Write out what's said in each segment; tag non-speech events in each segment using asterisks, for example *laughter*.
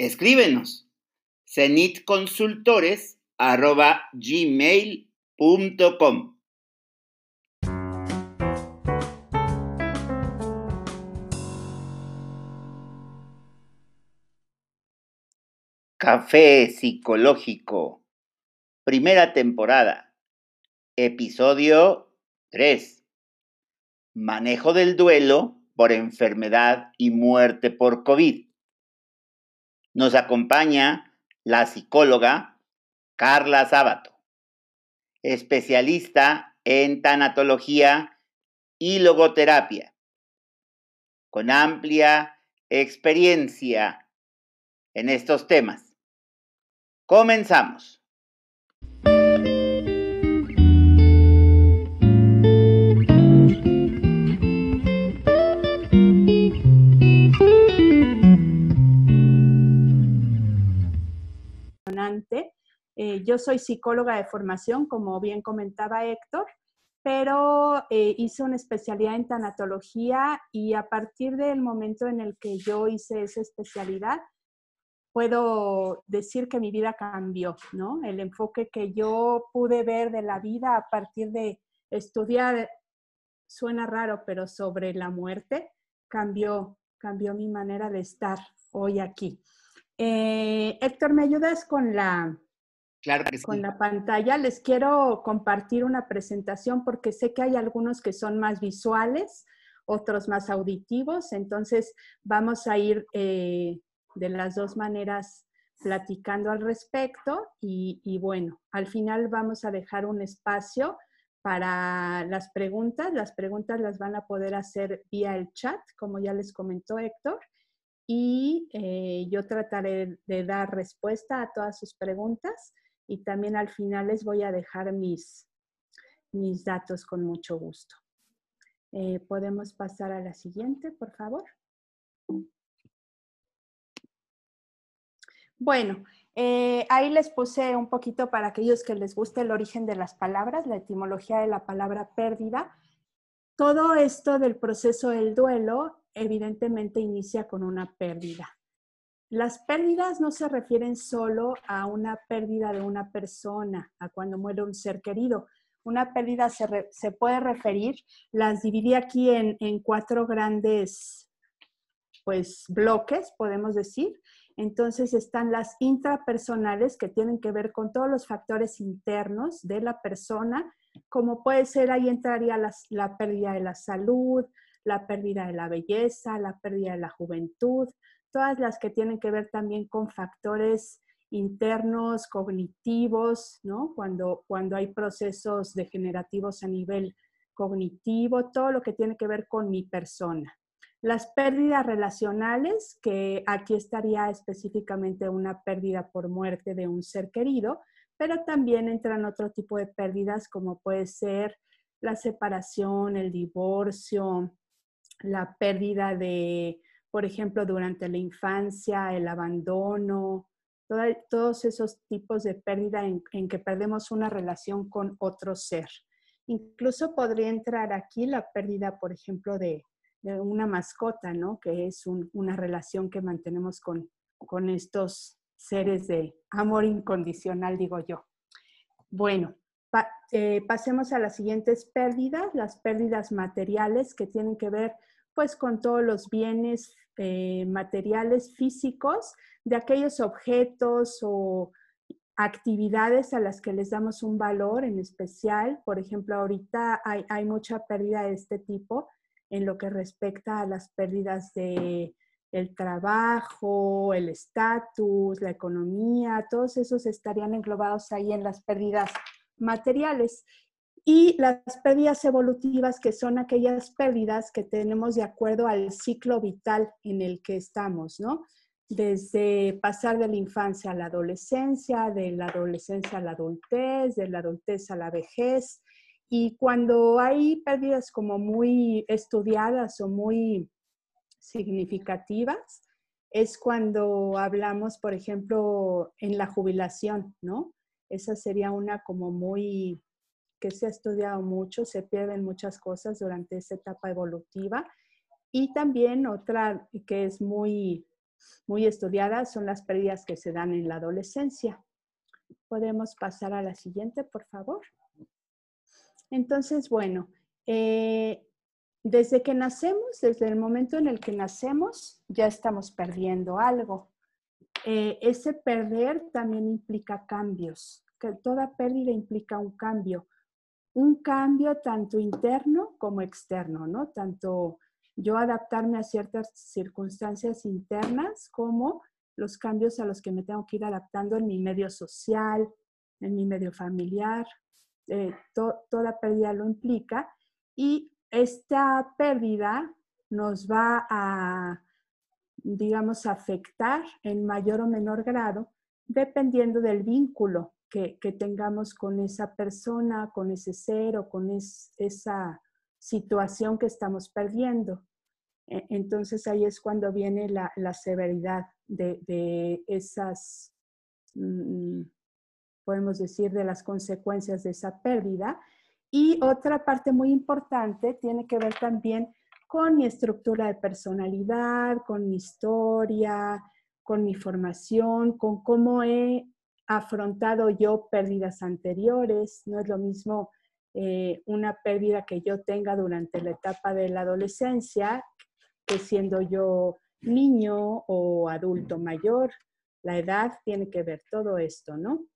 Escríbenos cenitconsultores.gmail.com Café Psicológico, primera temporada, episodio 3. Manejo del duelo por enfermedad y muerte por COVID. Nos acompaña la psicóloga Carla Sábato, especialista en tanatología y logoterapia, con amplia experiencia en estos temas. Comenzamos. Eh, yo soy psicóloga de formación, como bien comentaba Héctor, pero eh, hice una especialidad en tanatología y a partir del momento en el que yo hice esa especialidad, puedo decir que mi vida cambió, ¿no? El enfoque que yo pude ver de la vida a partir de estudiar, suena raro, pero sobre la muerte, cambió, cambió mi manera de estar hoy aquí. Eh, Héctor, ¿me ayudas con la, claro con la pantalla? Les quiero compartir una presentación porque sé que hay algunos que son más visuales, otros más auditivos, entonces vamos a ir eh, de las dos maneras platicando al respecto y, bueno, al final vamos a dejar un espacio para las preguntas. Las preguntas las van a poder hacer vía el chat, como ya les comentó Héctor, y eh, yo trataré de dar respuesta a todas sus preguntas y también al final les voy a dejar mis, mis datos con mucho gusto. Eh, Podemos pasar a la siguiente, por favor. Bueno, eh, ahí les puse un poquito para aquellos que les guste el origen de las palabras, la etimología de la palabra pérdida. Todo esto del proceso del duelo evidentemente inicia con una pérdida. Las pérdidas no se refieren solo a una pérdida de una persona, a cuando muere un ser querido. Una pérdida se, puede referir, las dividí aquí en, en cuatro grandes pues, bloques, podemos decir. Entonces están las intrapersonales que tienen que ver con todos los factores internos de la persona, como puede ser, ahí entraría la, pérdida de la salud, la pérdida de la belleza, la pérdida de la juventud, todas las que tienen que ver también con factores internos, cognitivos, ¿no? Cuando, cuando hay procesos degenerativos a nivel cognitivo, todo lo que tiene que ver con mi persona. Las pérdidas relacionales, que aquí estaría específicamente una pérdida por muerte de un ser querido, pero también entran otro tipo de pérdidas como puede ser la separación, el divorcio, la pérdida de, por ejemplo, durante la infancia, el abandono, todos esos tipos de pérdida en, que perdemos una relación con otro ser. Incluso podría entrar aquí la pérdida, por ejemplo, de, una mascota, ¿no? Que es una relación que mantenemos con, con estos seres de amor incondicional, digo yo. Bueno, eh, pasemos a las siguientes pérdidas, las pérdidas materiales que tienen que ver pues con todos los bienes eh, materiales físicos de aquellos objetos o actividades a las que les damos un valor en especial. Por ejemplo, ahorita hay, hay mucha pérdida de este tipo en lo que respecta a las pérdidas de el trabajo, el estatus, la economía, todos esos estarían englobados ahí en las pérdidas materiales. Y las pérdidas evolutivas, que son aquellas pérdidas que tenemos de acuerdo al ciclo vital en el que estamos, ¿no? desde pasar de la infancia a la adolescencia, de la adolescencia a la adultez, de la adultez a la vejez. Y cuando hay pérdidas como muy estudiadas o muy significativas, es cuando hablamos, por ejemplo, en la jubilación, ¿no? Esa sería una como muy, que se ha estudiado mucho, se pierden muchas cosas durante esa etapa evolutiva. Y también otra que es muy, muy estudiada son las pérdidas que se dan en la adolescencia. Podemos pasar a la siguiente, por favor. Entonces, bueno, eh, desde que nacemos, desde el momento en el que nacemos, ya estamos perdiendo algo. Eh, ese perder también implica cambios, que toda pérdida implica un cambio, un cambio tanto interno como externo, ¿no? Tanto yo adaptarme a ciertas circunstancias internas como los cambios a los que me tengo que ir adaptando en mi medio social, en mi medio familiar, eh, toda pérdida lo implica y esta pérdida nos va a, digamos, afectar en mayor o menor grado dependiendo del vínculo que, tengamos con esa persona, con ese ser o con esa situación que estamos perdiendo. E, entonces ahí es cuando viene la, severidad de, esas, mm, podemos decir, de las consecuencias de esa pérdida y otra parte muy importante tiene que ver también con mi estructura de personalidad, con mi historia, con mi formación, con cómo he afrontado yo pérdidas anteriores. No es lo mismo eh, una pérdida que yo tenga durante la etapa de la adolescencia que siendo yo niño o adulto mayor. La edad tiene que ver todo esto, ¿no?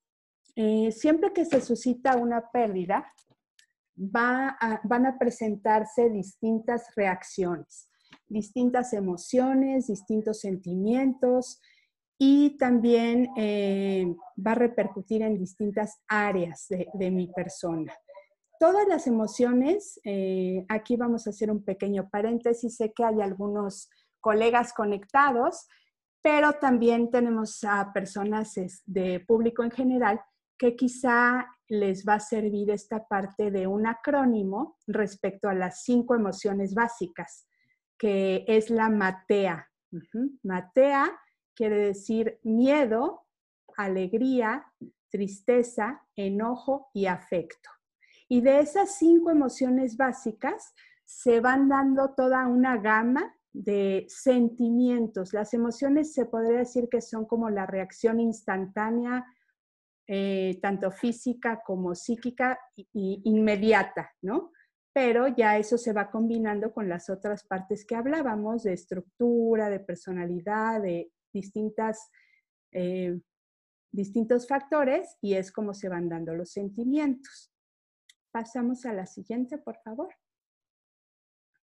Eh, siempre que se suscita una pérdida, van a presentarse distintas reacciones, distintas emociones, distintos sentimientos y también eh, va a repercutir en distintas áreas de, mi persona. Todas las emociones, eh, aquí vamos a hacer un pequeño paréntesis, sé que hay algunos colegas conectados, pero también tenemos a personas de público en general que quizá les va a servir esta parte de un acrónimo respecto a las cinco emociones básicas, que es la matea. Matea quiere decir miedo, alegría, tristeza, enojo y afecto. Y de esas cinco emociones básicas se van dando toda una gama de sentimientos. Las emociones se podría decir que son como la reacción instantánea eh, tanto física como psíquica y, inmediata, ¿no? Pero ya eso se va combinando con las otras partes que hablábamos de estructura, de personalidad, de distintas, eh, distintos factores y es como se van dando los sentimientos. Pasamos a la siguiente, por favor.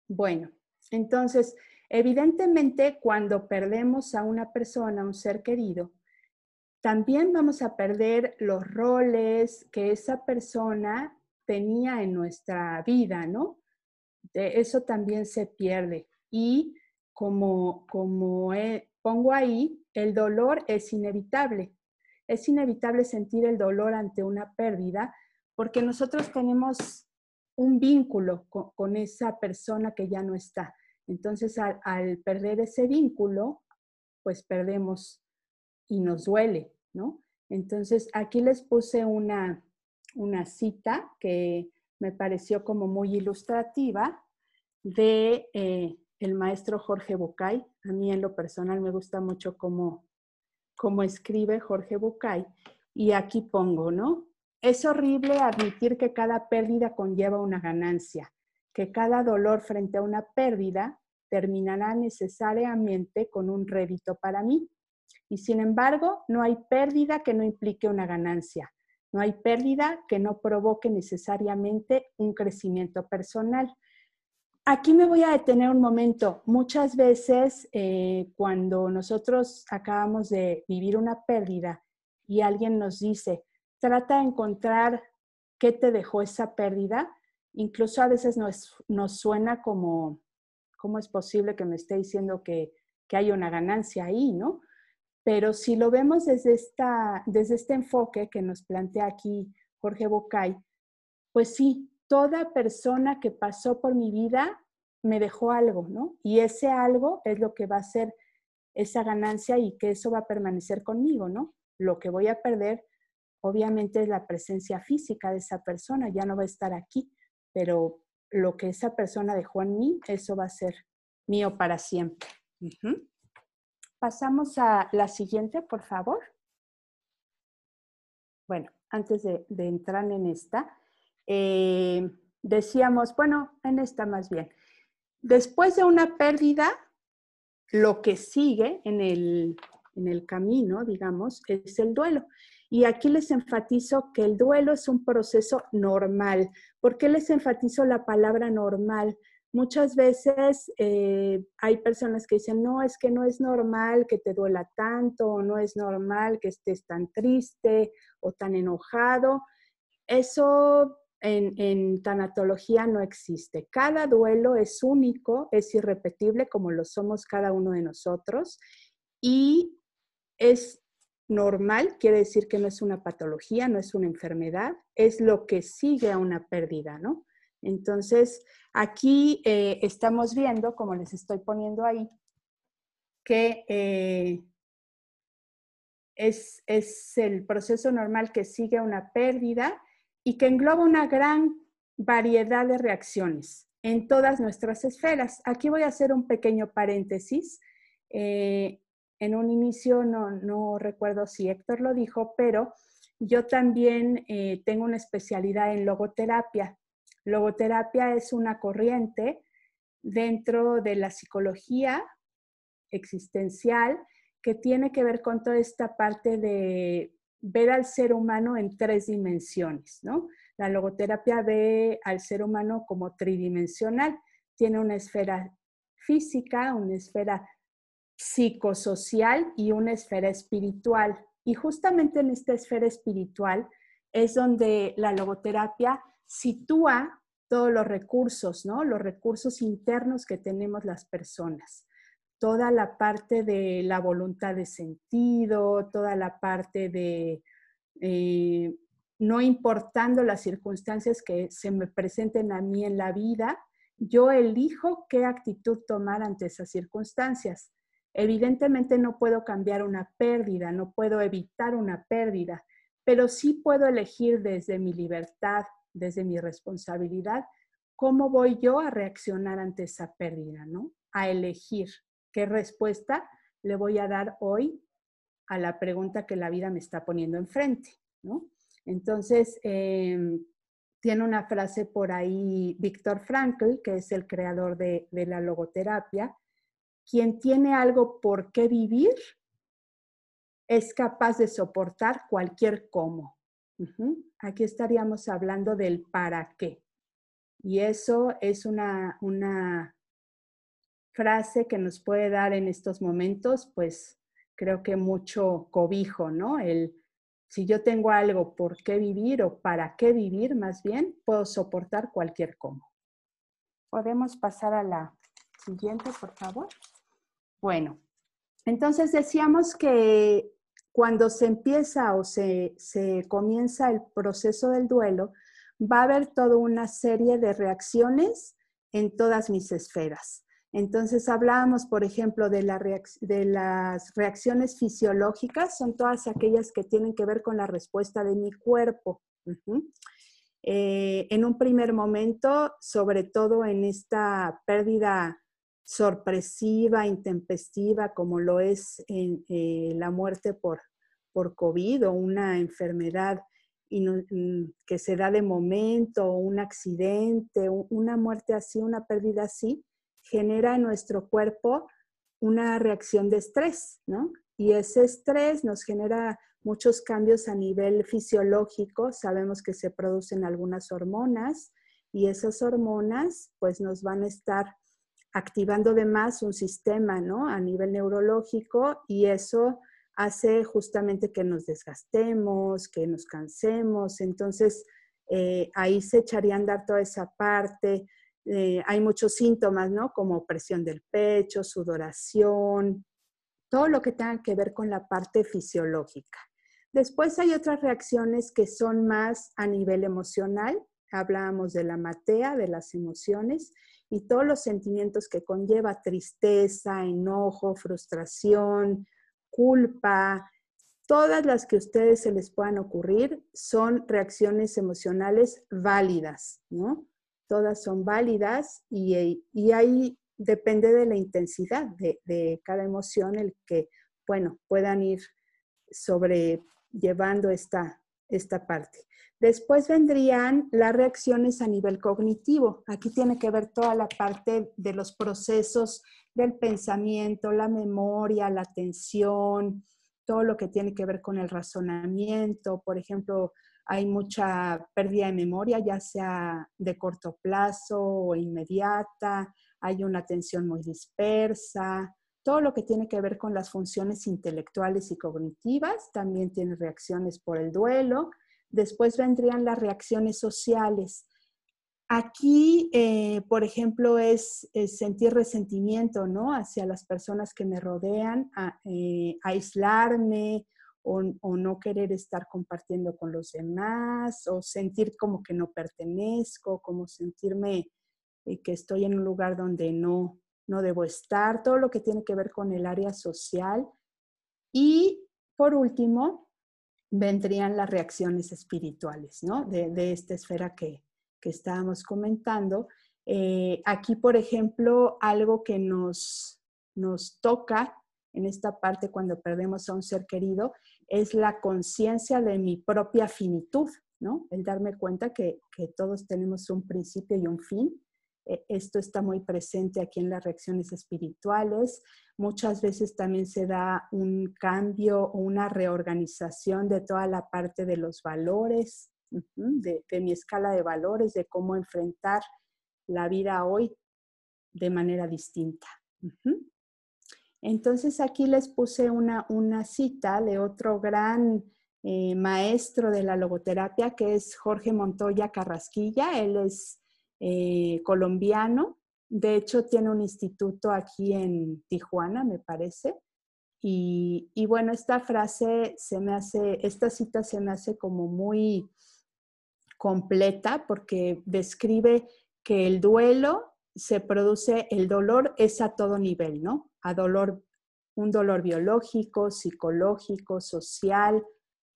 Bueno, entonces, evidentemente cuando perdemos a una persona, un ser querido, también vamos a perder los roles que esa persona tenía en nuestra vida, ¿no? eso también se pierde. Y como, como pongo ahí, el dolor es inevitable. Es inevitable sentir el dolor ante una pérdida porque nosotros tenemos un vínculo con, esa persona que ya no está. Entonces, al perder ese vínculo, pues perdemos y nos duele, ¿no? Entonces, aquí les puse una, cita que me pareció como muy ilustrativa de eh, el maestro Jorge Bucay. A mí en lo personal me gusta mucho cómo, cómo escribe Jorge Bucay. Y aquí pongo, ¿no? Es horrible admitir que cada pérdida conlleva una ganancia, que cada dolor frente a una pérdida terminará necesariamente con un rédito para mí. Y sin embargo, no hay pérdida que no implique una ganancia. No hay pérdida que no provoque necesariamente un crecimiento personal. Aquí me voy a detener un momento. Muchas veces eh, cuando nosotros acabamos de vivir una pérdida y alguien nos dice, trata de encontrar qué te dejó esa pérdida, incluso a veces nos, nos suena como, ¿cómo es posible que me esté diciendo que que hay una ganancia ahí, ¿no? Pero si lo vemos desde, esta, desde este enfoque que nos plantea aquí Jorge Bocay, pues sí, toda persona que pasó por mi vida me dejó algo, ¿no? Y ese algo es lo que va a ser esa ganancia y que eso va a permanecer conmigo, ¿no? Lo que voy a perder, obviamente, es la presencia física de esa persona, ya no va a estar aquí, pero lo que esa persona dejó en mí, eso va a ser mío para siempre. Pasamos a la siguiente, por favor. Bueno, antes de, entrar en esta, eh, decíamos, bueno, en esta más bien, después de una pérdida, lo que sigue en el, en el camino, digamos, es el duelo. Y aquí les enfatizo que el duelo es un proceso normal. ¿Por qué les enfatizo la palabra normal? Muchas veces eh, hay personas que dicen, no, es que no es normal que te duela tanto, o no es normal que estés tan triste o tan enojado. Eso en, tanatología no existe. Cada duelo es único, es irrepetible como lo somos cada uno de nosotros y es normal, quiere decir que no es una patología, no es una enfermedad, es lo que sigue a una pérdida, ¿no? Entonces, aquí eh, estamos viendo, como les estoy poniendo ahí, que eh, es, es el proceso normal que sigue a una pérdida y que engloba una gran variedad de reacciones en todas nuestras esferas. Aquí voy a hacer un pequeño paréntesis. Eh, en un inicio, no, recuerdo si Héctor lo dijo, pero yo también eh, tengo una especialidad en logoterapia. Logoterapia es una corriente dentro de la psicología existencial que tiene que ver con toda esta parte de ver al ser humano en tres dimensiones, ¿no? La logoterapia ve al ser humano como tridimensional. Tiene una esfera física, una esfera psicosocial y una esfera espiritual. Y justamente en esta esfera espiritual es donde la logoterapia sitúa todos los recursos, ¿no? Los recursos internos que tenemos las personas. Toda la parte de la voluntad de sentido, toda la parte de eh, no importando las circunstancias que se me presenten a mí en la vida, yo elijo qué actitud tomar ante esas circunstancias. Evidentemente no puedo cambiar una pérdida, no puedo evitar una pérdida, pero sí puedo elegir desde mi libertad, desde mi responsabilidad, cómo voy yo a reaccionar ante esa pérdida, ¿no? A elegir qué respuesta le voy a dar hoy a la pregunta que la vida me está poniendo enfrente, ¿no? Entonces, em, tiene una frase por ahí Víctor Frankl, que es el creador de la logoterapia, quien tiene algo por qué vivir es capaz de soportar cualquier cómo. Aquí estaríamos hablando del para qué. Y eso es una, una frase que nos puede dar en estos momentos, pues creo que mucho cobijo, ¿no? El si yo tengo algo por qué vivir o para qué vivir, más bien, puedo soportar cualquier cómo. Podemos pasar a la siguiente, por favor. Bueno, entonces decíamos que cuando se empieza o se, comienza el proceso del duelo, va a haber toda una serie de reacciones en todas mis esferas. Entonces hablábamos, por ejemplo, de, de, las reacciones fisiológicas, son todas aquellas que tienen que ver con la respuesta de mi cuerpo. Eh, en un primer momento, sobre todo en esta pérdida sorpresiva, intempestiva, como lo es en, eh, la muerte por, por COVID o una enfermedad mm, que se da de momento, un accidente, una muerte así, una pérdida así, genera en nuestro cuerpo una reacción de estrés, ¿no? Y ese estrés nos genera muchos cambios a nivel fisiológico. Sabemos que se producen algunas hormonas y esas hormonas pues nos van a estar activando de más un sistema, ¿no? A nivel neurológico y eso hace justamente que nos desgastemos, que nos cansemos. Entonces, eh, ahí se echaría a andar toda esa parte. Eh, hay muchos síntomas, ¿no? Como presión del pecho, sudoración, todo lo que tenga que ver con la parte fisiológica. Después hay otras reacciones que son más a nivel emocional. Hablábamos de la matea, de las emociones y todos los sentimientos que conlleva tristeza, enojo, frustración, culpa, todas las que a ustedes se les puedan ocurrir son reacciones emocionales válidas, ¿no? Todas son válidas y, ahí depende de la intensidad de, de, cada emoción el que, bueno, puedan ir sobrellevando esta, esta parte. Después vendrían las reacciones a nivel cognitivo. Aquí tiene que ver toda la parte de los procesos del pensamiento, la memoria, la atención, todo lo que tiene que ver con el razonamiento. Por ejemplo, hay mucha pérdida de memoria, ya sea de corto plazo o inmediata, hay una atención muy dispersa, todo lo que tiene que ver con las funciones intelectuales y cognitivas, también tiene reacciones por el duelo. Después vendrían las reacciones sociales. Aquí, eh, por ejemplo, es, sentir resentimiento, ¿no? Hacia las personas que me rodean, eh, aislarme o, no querer estar compartiendo con los demás, o sentir como que no pertenezco, como sentirme eh, que estoy en un lugar donde no, no debo estar, todo lo que tiene que ver con el área social. Y por último, vendrían las reacciones espirituales, ¿no? de esta esfera que, que estábamos comentando. Eh, aquí, por ejemplo, algo que nos, nos toca en esta parte cuando perdemos a un ser querido es la conciencia de mi propia finitud, ¿no? El darme cuenta que, que, todos tenemos un principio y un fin. E, esto está muy presente aquí en las reacciones espirituales. Muchas veces también se da un cambio o una reorganización de toda la parte de los valores, de, mi escala de valores, de cómo enfrentar la vida hoy de manera distinta. Entonces aquí les puse una, cita de otro gran eh, maestro de la logoterapia que es Jorge Montoya Carrasquilla. Él es eh, colombiano. De hecho, tiene un instituto aquí en Tijuana, me parece. Y, y, bueno, esta frase se me hace, esta cita se me hace como muy completa porque describe que el duelo se produce, el dolor es a todo nivel, ¿no? A dolor, un dolor biológico, psicológico, social,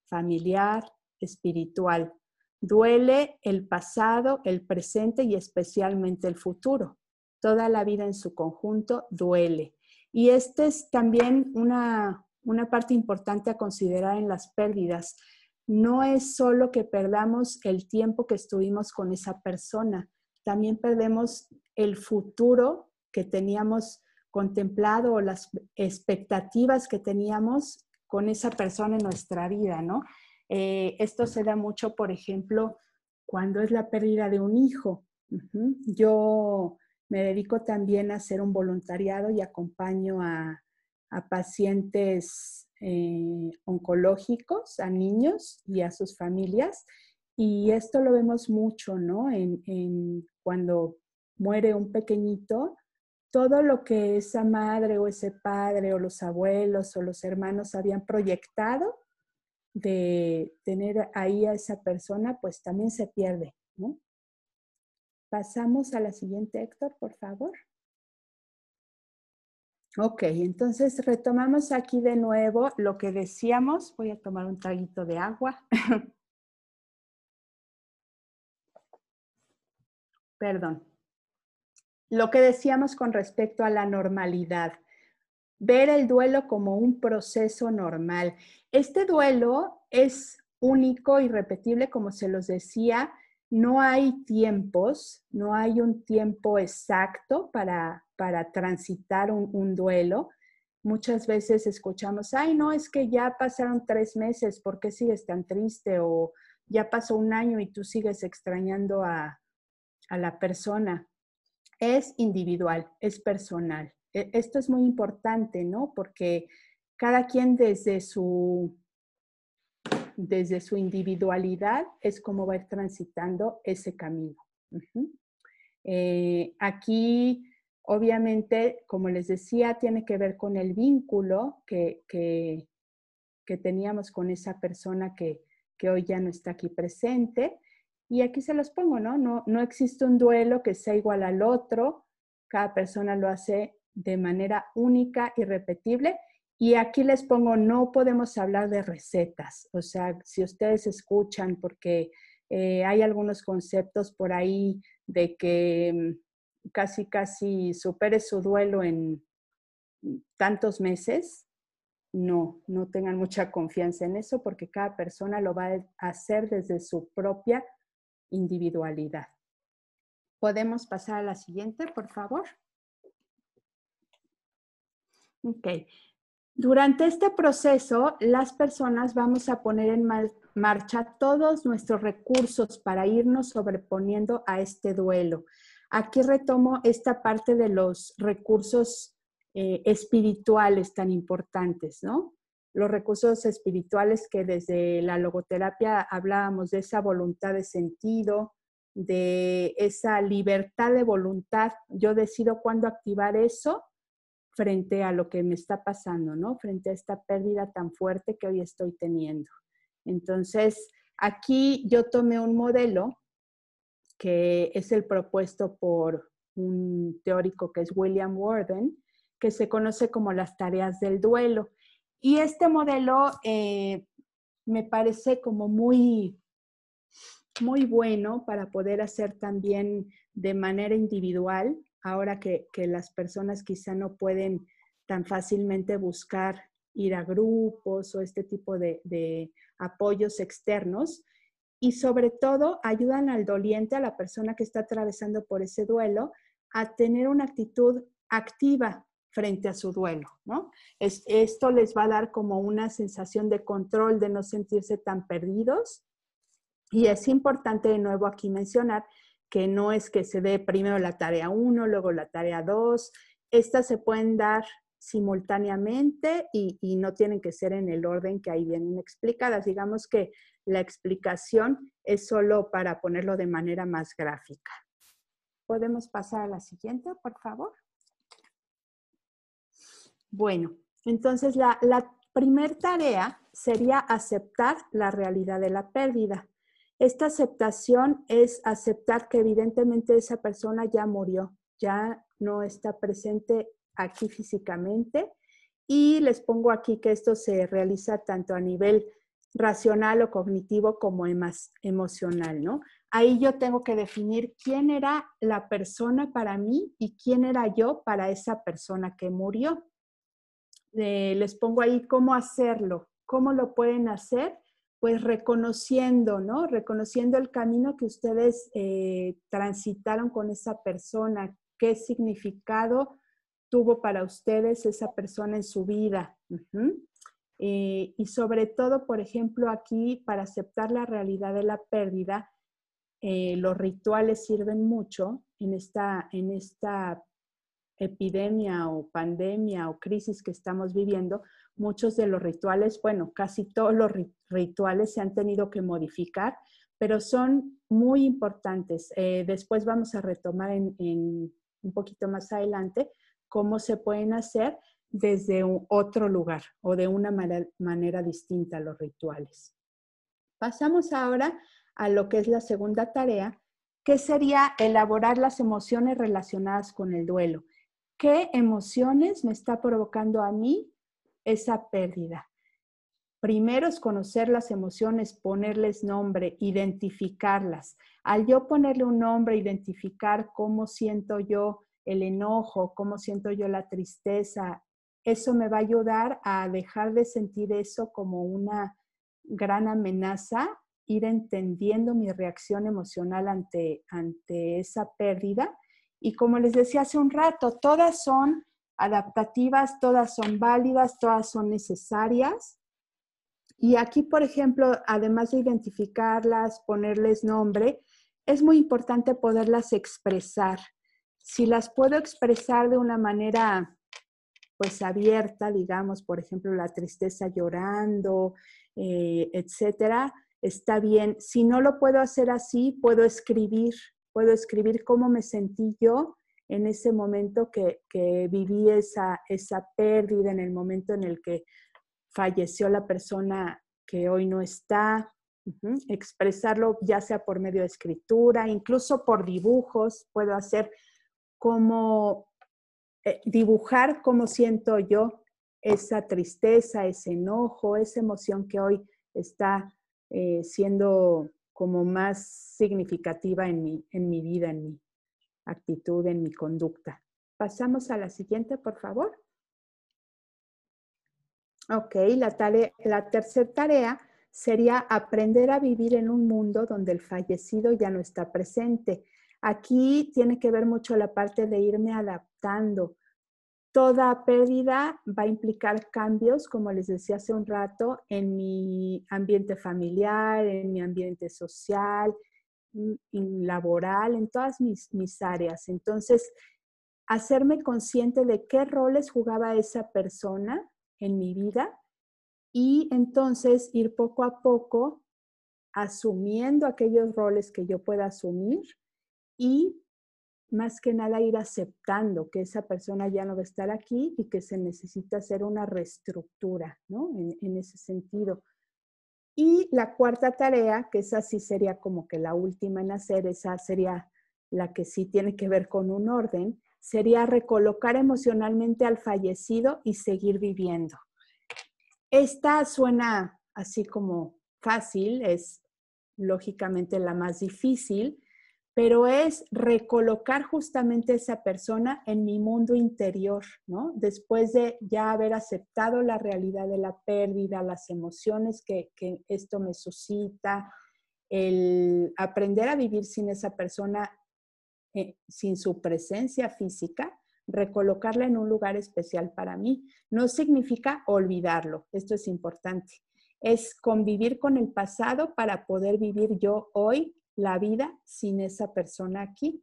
familiar, espiritual. Duele el pasado, el presente y especialmente el futuro. Toda la vida en su conjunto duele. Y esta es también una, una parte importante a considerar en las pérdidas no es solo que perdamos el tiempo que estuvimos con esa persona, también perdemos el futuro que teníamos contemplado o las expectativas que teníamos con esa persona en nuestra vida, ¿no? Eh, esto se da mucho, por ejemplo, cuando es la pérdida de un hijo. Yo me dedico también a hacer un voluntariado y acompaño a, pacientes eh, oncológicos a niños y a sus familias. Y esto lo vemos mucho, ¿no? En, cuando muere un pequeñito, todo lo que esa madre o ese padre o los abuelos o los hermanos habían proyectado de tener ahí a esa persona, pues también se pierde. Pasamos a la siguiente, Héctor, por favor. Ok, entonces retomamos aquí de nuevo lo que decíamos. Voy a tomar un traguito de agua. *laughs* Perdón. Lo que decíamos con respecto a la normalidad. Ver el duelo como un proceso normal. Este duelo es único y repetible, como se los decía. No hay tiempos, no hay un tiempo exacto para para transitar un, duelo. Muchas veces escuchamos, ay, no, es que ya pasaron tres meses, ¿por qué sigues tan triste? O ya pasó un año y tú sigues extrañando a, a la persona. Es individual, es personal. E, esto es muy importante, ¿no? Porque cada quien desde su, desde su individualidad es como va a ir transitando ese camino. Eh, aquí, obviamente, como les decía, tiene que ver con el vínculo que, que, teníamos con esa persona que, que, hoy ya no está aquí presente. Y aquí se los pongo, ¿no? ¿no? No existe un duelo que sea igual al otro. Cada persona lo hace de manera única y repetible. Y aquí les pongo, no podemos hablar de recetas. O sea, si ustedes escuchan, porque eh, hay algunos conceptos por ahí de que mm, casi, casi supere su duelo en tantos meses. No, no tengan mucha confianza en eso porque cada persona lo va a hacer desde su propia individualidad. ¿Podemos pasar a la siguiente, por favor? Ok. Durante este proceso, las personas vamos a poner en marcha todos nuestros recursos para irnos sobreponiendo a este duelo. Aquí retomo esta parte de los recursos eh, espirituales tan importantes, ¿no? Los recursos espirituales que desde la logoterapia hablábamos de esa voluntad de sentido, de esa libertad de voluntad. Yo decido cuándo activar eso frente a lo que me está pasando, ¿no? Frente a esta pérdida tan fuerte que hoy estoy teniendo. Entonces, aquí yo tomé un modelo que es el propuesto por un teórico que es William Warden, que se conoce como las tareas del duelo. Y este modelo eh, me parece como muy, muy bueno para poder hacer también de manera individual ahora que, las personas quizá no pueden tan fácilmente buscar ir a grupos o este tipo de, apoyos externos. Y sobre todo ayudan al doliente, a la persona que está atravesando por ese duelo, a tener una actitud activa frente a su duelo, ¿no? esto les va a dar como una sensación de control, de no sentirse tan perdidos. Y es importante de nuevo aquí mencionar que no es que se dé primero la tarea 1, luego la tarea 2. Estas se pueden dar simultáneamente y, no tienen que ser en el orden que ahí vienen explicadas. Digamos que la explicación es solo para ponerlo de manera más gráfica. ¿Podemos pasar a la siguiente, por favor? Bueno, entonces la, la tarea sería aceptar la realidad de la pérdida. Esta aceptación es aceptar que evidentemente esa persona ya murió, ya no está presente aquí físicamente. Y les pongo aquí que esto se realiza tanto a nivel racional o cognitivo como emocional, ¿no? Ahí yo tengo que definir quién era la persona para mí y quién era yo para esa persona que murió. Eh, les pongo ahí cómo hacerlo, cómo lo pueden hacer pues reconociendo, ¿no? Reconociendo el camino que ustedes eh, transitaron con esa persona, qué significado tuvo para ustedes esa persona en su vida. Eh, y sobre todo, por ejemplo, aquí, para aceptar la realidad de la pérdida, los rituales sirven mucho en esta, en esta epidemia o pandemia o crisis que estamos viviendo, muchos de los rituales, bueno, casi todos los rituales se han tenido que modificar, pero son muy importantes. Eh, después vamos a retomar en, un poquito más adelante cómo se pueden hacer desde otro lugar o de una manera distinta los rituales. Pasamos ahora a lo que es la segunda tarea, que sería elaborar las emociones relacionadas con el duelo. ¿Qué emociones me está provocando a mí esa pérdida. Primero es conocer las emociones, ponerles nombre, identificarlas. Al yo ponerle un nombre, identificar cómo siento yo el enojo, cómo siento yo la tristeza, eso me va a ayudar a dejar de sentir eso como una gran amenaza, ir entendiendo mi reacción emocional ante, ante esa pérdida. Y como les decía hace un rato, todas son adaptativas, todas son válidas, todas son necesarias. Y aquí, por ejemplo, además de identificarlas, ponerles nombre, es muy importante poderlas expresar. Si las puedo expresar de una manera pues abierta, digamos, por ejemplo, la tristeza llorando, eh, etcétera, está bien. Si no lo puedo hacer así, puedo escribir, puedo escribir cómo me sentí yo en ese momento que, viví esa, esa pérdida, en el momento en el que falleció la persona que hoy no está, expresarlo ya sea por medio de escritura, incluso por dibujos, puedo hacer como eh, dibujar cómo siento yo esa tristeza, ese enojo, esa emoción que hoy está eh, siendo como más significativa en mi, en mi vida, en mi actitud, en mi conducta. Pasamos a la siguiente, por favor. Ok, la, la tercera tarea sería aprender a vivir en un mundo donde el fallecido ya no está presente. Aquí tiene que ver mucho la parte de irme adaptando. Toda pérdida va a implicar cambios, como les decía hace un rato, en mi ambiente familiar, en mi ambiente social, laboral, en todas mis, mis áreas. Entonces, hacerme consciente de qué roles jugaba esa persona en mi vida y entonces ir poco a poco asumiendo aquellos roles que yo pueda asumir y más que nada ir aceptando que esa persona ya no va a estar aquí y que se necesita hacer una reestructura, ¿no? En, ese sentido. Y la cuarta tarea, que esa sí sería como que la última en hacer, esa sería la que sí tiene que ver con un orden, sería recolocar emocionalmente al fallecido y seguir viviendo. Esta suena así como fácil, es lógicamente la más difícil, pero es recolocar justamente esa persona en mi mundo interior, ¿no? Después de ya haber aceptado la realidad de la pérdida, las emociones que, esto me suscita, el aprender a vivir sin esa persona, eh, sin su presencia física, recolocarla en un lugar especial para mí. No significa olvidarlo, esto es importante. Es convivir con el pasado para poder vivir yo hoy la vida sin esa persona aquí.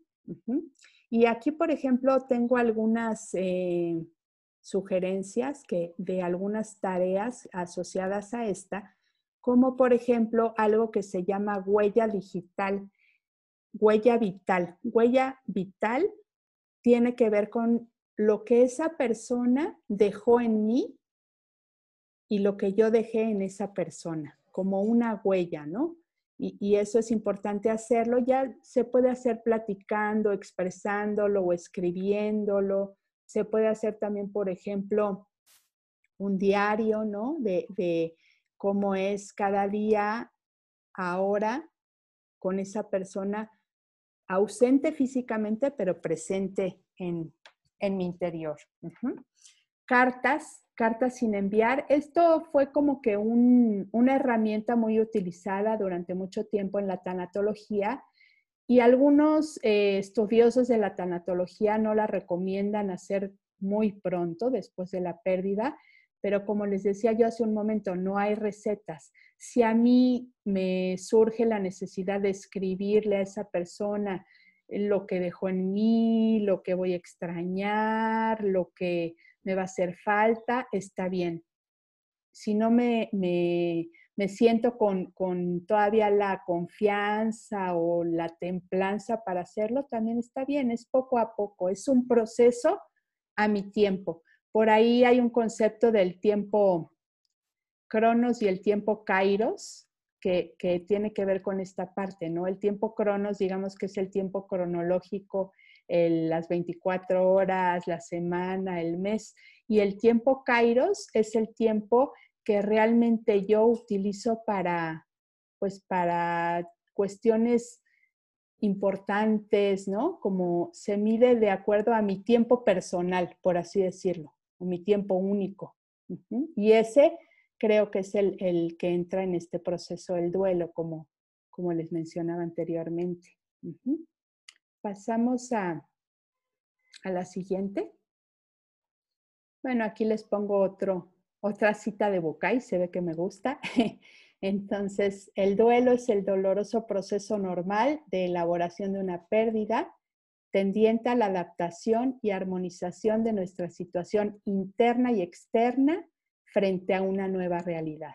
Y aquí, por ejemplo, tengo algunas eh, sugerencias que, de algunas tareas asociadas a esta, como por ejemplo algo que se llama huella digital, huella vital. Huella vital tiene que ver con lo que esa persona dejó en mí y lo que yo dejé en esa persona, como una huella, ¿no? Y, eso es importante hacerlo. Ya se puede hacer platicando, expresándolo o escribiéndolo. Se puede hacer también, por ejemplo, un diario, ¿no? De, cómo es cada día ahora con esa persona ausente físicamente, pero presente en, mi interior. Cartas cartas sin enviar. Esto fue como que una herramienta muy utilizada durante mucho tiempo en la tanatología y algunos eh, estudiosos de la tanatología no la recomiendan hacer muy pronto después de la pérdida, pero como les decía yo hace un momento, no hay recetas. Si a mí me surge la necesidad de escribirle a esa persona lo que dejó en mí, lo que voy a extrañar, lo que me va a hacer falta, está bien. Si no me, me, siento con, con, todavía la confianza o la templanza para hacerlo, también está bien, es poco a poco, es un proceso a mi tiempo. Por ahí hay un concepto del tiempo cronos y el tiempo kairos, que, que, tiene que ver con esta parte, ¿no? El tiempo cronos, digamos que es el tiempo cronológico las 24 horas, la semana, el mes. Y el tiempo Kairos es el tiempo que realmente yo utilizo para, pues para cuestiones importantes, ¿no? Como se mide de acuerdo a mi tiempo personal, por así decirlo, o mi tiempo único. Y ese creo que es el, el, que entra en este proceso del duelo, como, como les mencionaba anteriormente. Pasamos a, a la siguiente. Bueno, aquí les pongo otro, otra cita de Bocay, se ve que me gusta. *laughs* Entonces, el duelo es el doloroso proceso normal de elaboración de una pérdida tendiente a la adaptación y armonización de nuestra situación interna y externa frente a una nueva realidad.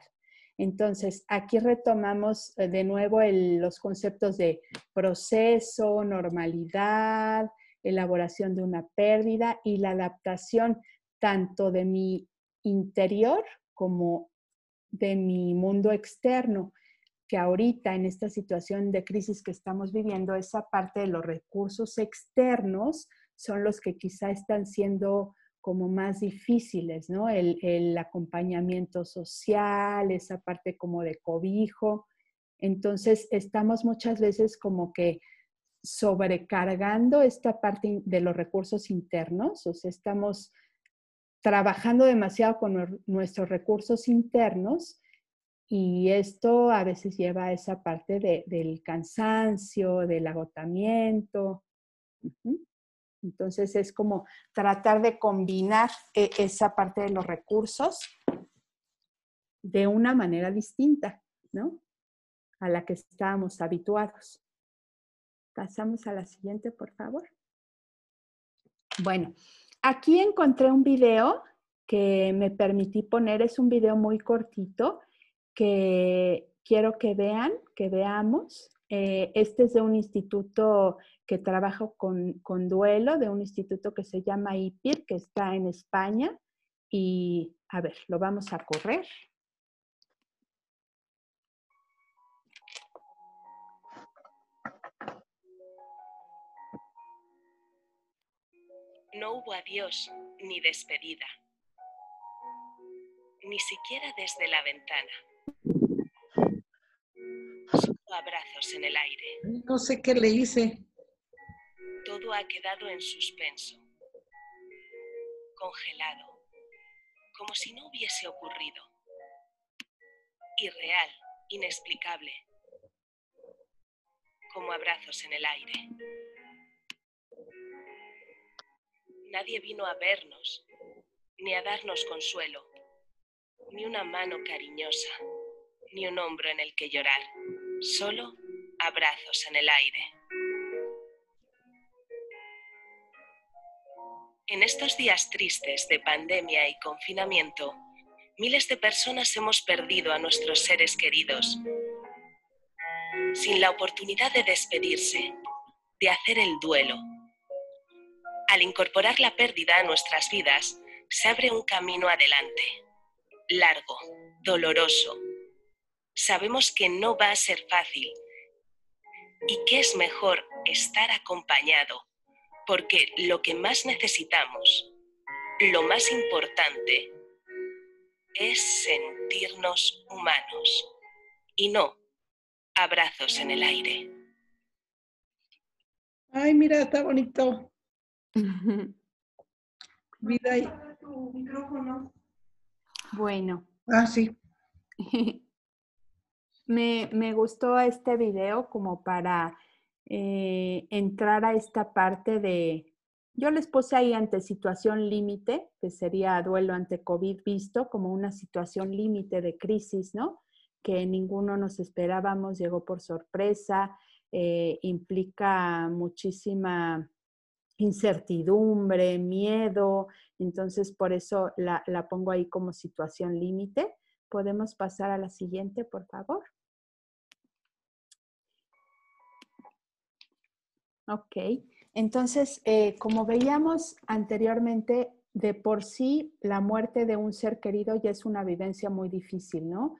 Entonces, aquí retomamos eh, de nuevo los conceptos de proceso, normalidad, elaboración de una pérdida y la adaptación tanto de mi interior como de mi mundo externo, que ahorita en esta situación de crisis que estamos viviendo, esa parte de los recursos externos son los que quizá están siendo como más difíciles, ¿no? El, acompañamiento social, esa parte como de cobijo. Entonces, estamos muchas veces como que sobrecargando esta parte de los recursos internos, o sea, estamos trabajando demasiado con nuestros recursos internos y esto a veces lleva a esa parte del cansancio, del agotamiento. Entonces es como tratar de combinar e, esa parte de los recursos de una manera distinta, ¿no? A la que estábamos habituados. Pasamos a la siguiente, por favor. Bueno, aquí encontré un video que me permití poner, es un video muy cortito que quiero que vean, que veamos. Eh, este es de un instituto que trabajo con, duelo de un instituto que se llama IPIR, que está en España. Y a ver, lo vamos a correr. No hubo adiós ni despedida, ni siquiera desde la ventana abrazos en el aire. No sé qué le hice. Todo ha quedado en suspenso, congelado, como si no hubiese ocurrido. Irreal, inexplicable, como abrazos en el aire. Nadie vino a vernos, ni a darnos consuelo, ni una mano cariñosa, ni un hombro en el que llorar, solo abrazos en el aire. En estos días tristes de pandemia y confinamiento, miles de personas hemos perdido a nuestros seres queridos, sin la oportunidad de despedirse, de hacer el duelo. Al incorporar la pérdida a nuestras vidas, se abre un camino adelante, largo, doloroso. Sabemos que no va a ser fácil y que es mejor estar acompañado porque lo que más necesitamos, lo más importante, es sentirnos humanos y no abrazos en el aire. Ay, mira, está bonito. *laughs* Vida y... Bueno. Ah, sí. *laughs* me, gustó este video como para eh, entrar a esta parte de, yo les puse ahí ante situación límite, que sería duelo ante COVID visto como una situación límite de crisis, ¿no? Que ninguno nos esperábamos, llegó por sorpresa, eh, implica muchísima incertidumbre, miedo, entonces por eso la, la pongo ahí como situación límite. ¿Podemos pasar a la siguiente, por favor? Ok, entonces, eh, como veíamos anteriormente, de por sí la muerte de un ser querido ya es una vivencia muy difícil, ¿no?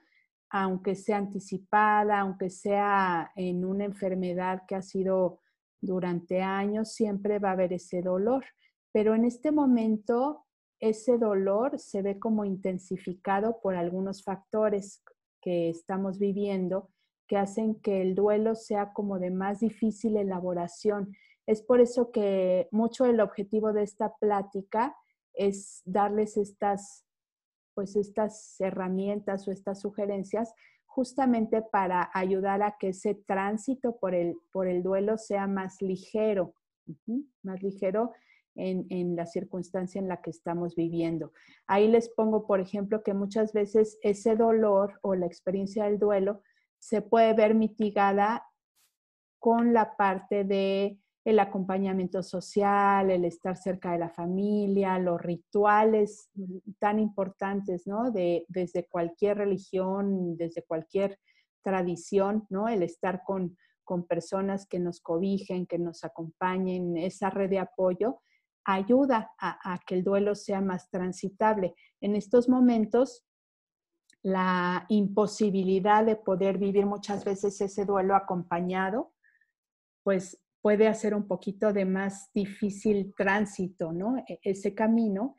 Aunque sea anticipada, aunque sea en una enfermedad que ha sido durante años, siempre va a haber ese dolor. Pero en este momento, ese dolor se ve como intensificado por algunos factores que estamos viviendo que hacen que el duelo sea como de más difícil elaboración. Es por eso que mucho el objetivo de esta plática es darles estas, pues estas herramientas o estas sugerencias justamente para ayudar a que ese tránsito por el, por el duelo sea más ligero, más ligero en, en, la circunstancia en la que estamos viviendo. Ahí les pongo, por ejemplo, que muchas veces ese dolor o la experiencia del duelo se puede ver mitigada con la parte de el acompañamiento social, el estar cerca de la familia, los rituales tan importantes, ¿no? De, desde cualquier religión, desde cualquier tradición, ¿no? El estar con, con personas que nos cobijen, que nos acompañen, esa red de apoyo, ayuda a, a que el duelo sea más transitable. En estos momentos, la imposibilidad de poder vivir muchas veces ese duelo acompañado, pues puede hacer un poquito de más difícil tránsito, ¿no? E, ese camino.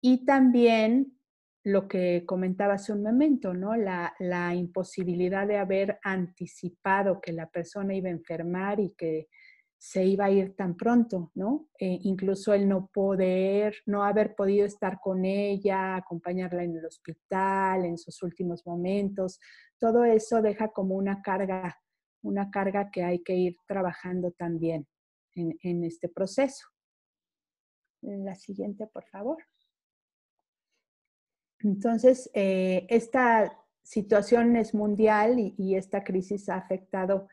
Y también lo que comentaba hace un momento, ¿no? La, la, imposibilidad de haber anticipado que la persona iba a enfermar y que se iba a ir tan pronto, ¿no? E incluso el no poder, no haber podido estar con ella, acompañarla en el hospital, en sus últimos momentos, todo eso deja como una carga una carga que hay que ir trabajando también en, este proceso. La siguiente, por favor. Entonces, eh, esta situación es mundial y, esta crisis ha afectado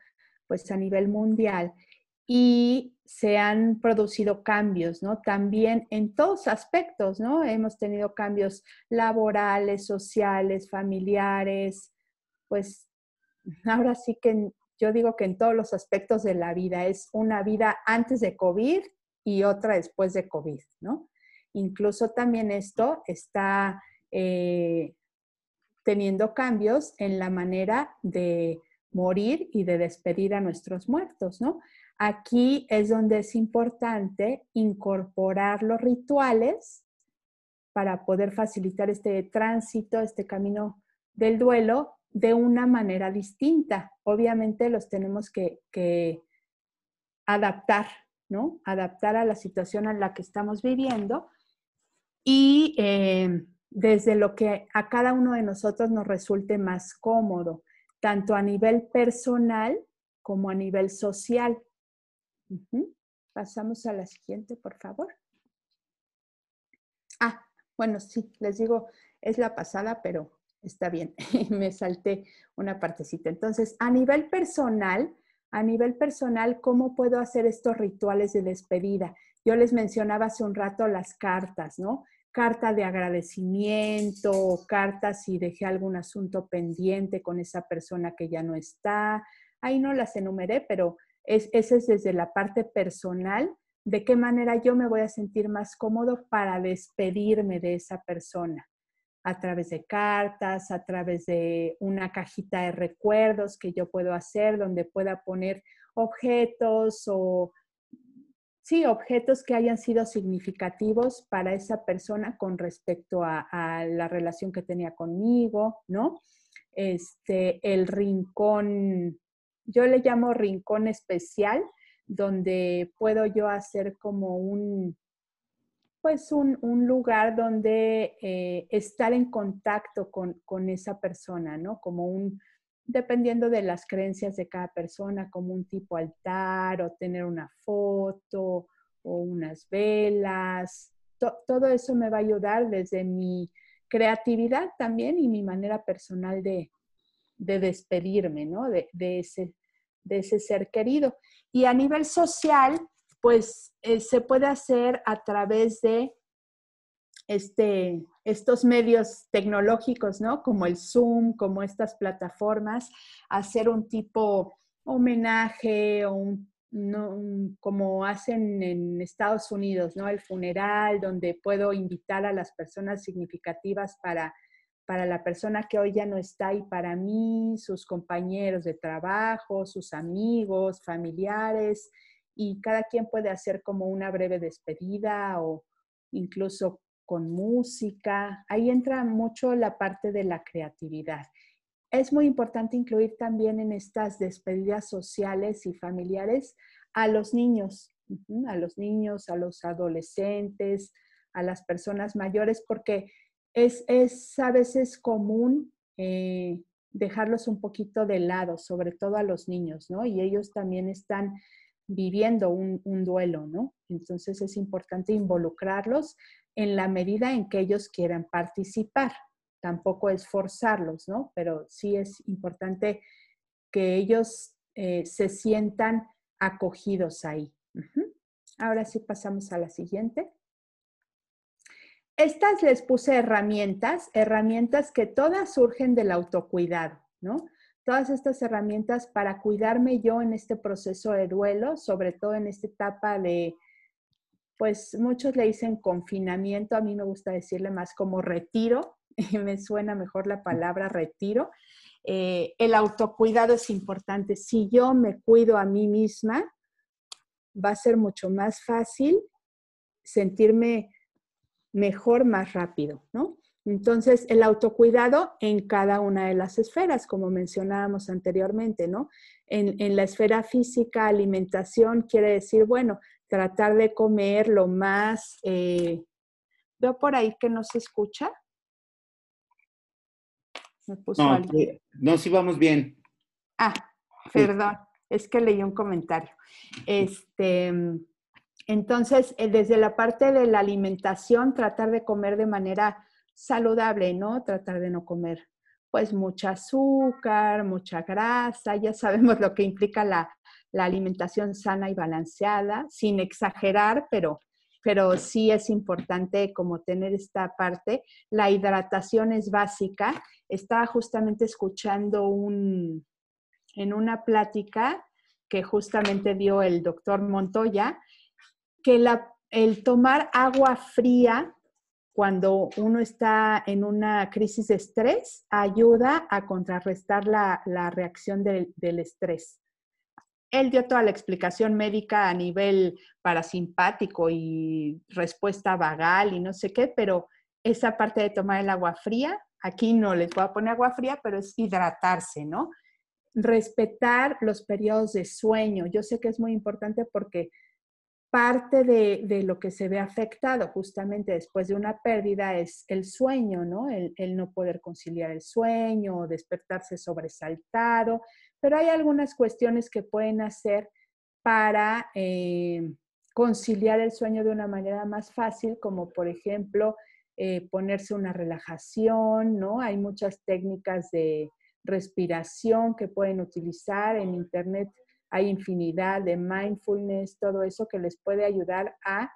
pues a nivel mundial y se han producido cambios, ¿no? También en todos aspectos, ¿no? Hemos tenido cambios laborales, sociales, familiares, pues *laughs* ahora sí que yo digo que en todos los aspectos de la vida es una vida antes de COVID y otra después de COVID, ¿no? Incluso también esto está eh, teniendo cambios en la manera de morir y de despedir a nuestros muertos, ¿no? Aquí es donde es importante incorporar los rituales para poder facilitar este tránsito, este camino del duelo de una manera distinta. Obviamente los tenemos que, adaptar, ¿no? Adaptar a la situación en la que estamos viviendo y eh, desde lo que a cada uno de nosotros nos resulte más cómodo, tanto a nivel personal como a nivel social. Pasamos a la siguiente, por favor. Ah, bueno, sí, les digo, es la pasada, pero está bien, *laughs* me salté una partecita. Entonces, a nivel personal, a nivel personal, ¿cómo puedo hacer estos rituales de despedida? Yo les mencionaba hace un rato las cartas, ¿no? Carta de agradecimiento, cartas si dejé algún asunto pendiente con esa persona que ya no está. Ahí no las enumeré, pero es, ese es desde la parte personal, de qué manera yo me voy a sentir más cómodo para despedirme de esa persona a través de cartas, a través de una cajita de recuerdos que yo puedo hacer donde pueda poner objetos o, sí, objetos que hayan sido significativos para esa persona con respecto a, la relación que tenía conmigo, ¿no? Este, el rincón, yo le llamo rincón especial, donde puedo yo hacer como un, pues un, lugar donde eh, estar en contacto con, esa persona, ¿no? Como un, dependiendo de las creencias de cada persona, como un tipo altar o tener una foto o unas velas. todo eso me va a ayudar desde mi creatividad también y mi manera personal de, despedirme, ¿no? De, ese, de ese ser querido. Y a nivel social, pues eh, se puede hacer a través de este, estos medios tecnológicos, ¿no? Como el Zoom, como estas plataformas, hacer un tipo homenaje o un, como hacen en Estados Unidos, ¿no? El funeral, donde puedo invitar a las personas significativas para, para la persona que hoy ya no está y para mí, sus compañeros de trabajo, sus amigos, familiares, y cada quien puede hacer como una breve despedida o incluso con música. Ahí entra mucho la parte de la creatividad. Es muy importante incluir también en estas despedidas sociales y familiares a los niños, a los niños, a los adolescentes, a las personas mayores, porque es, a veces común eh, dejarlos un poquito de lado, sobre todo a los niños, ¿no? Y ellos también están viviendo un, duelo, ¿no? Entonces es importante involucrarlos en la medida en que ellos quieran participar. Tampoco es forzarlos, ¿no? Pero sí es importante que ellos eh, se sientan acogidos ahí. Ahora sí pasamos a la siguiente. Estas les puse herramientas, herramientas que todas surgen del autocuidado, ¿no? Todas estas herramientas para cuidarme yo en este proceso de duelo, sobre todo en esta etapa de, pues muchos le dicen confinamiento, a mí me gusta decirle más como retiro, *laughs* me suena mejor la palabra retiro. Eh, el autocuidado es importante. Si yo me cuido a mí misma, va a ser mucho más fácil sentirme mejor más rápido, ¿no? Entonces, el autocuidado en cada una de las esferas, como mencionábamos anteriormente, ¿no? En, en, la esfera física, alimentación quiere decir, bueno, tratar de comer lo más... Eh, veo por ahí que no se escucha. Me puso no, alguien. no, sí vamos bien. Ah, perdón, sí. es que leí un comentario. Este... Entonces, eh, desde la parte de la alimentación, tratar de comer de manera saludable, ¿no? Tratar de no comer, pues, mucha azúcar, mucha grasa, ya sabemos lo que implica la, la alimentación sana y balanceada, sin exagerar, pero, pero sí es importante como tener esta parte. La hidratación es básica. Estaba justamente escuchando un, en una plática que justamente dio el doctor Montoya, que el tomar agua fría cuando uno está en una crisis de estrés ayuda a contrarrestar la, la reacción del, del, estrés. Él dio toda la explicación médica a nivel parasimpático y respuesta vagal y no sé qué, pero esa parte de tomar el agua fría, aquí no les voy a poner agua fría, pero es hidratarse, ¿no? Respetar los periodos de sueño. Yo sé que es muy importante porque parte de, de, lo que se ve afectado justamente después de una pérdida es el sueño, ¿no? El, el, no poder conciliar el sueño despertarse sobresaltado, pero hay algunas cuestiones que pueden hacer para eh, conciliar el sueño de una manera más fácil, como por ejemplo eh, ponerse una relajación, ¿no? Hay muchas técnicas de respiración que pueden utilizar en internet hay infinidad de mindfulness, todo eso que les puede ayudar a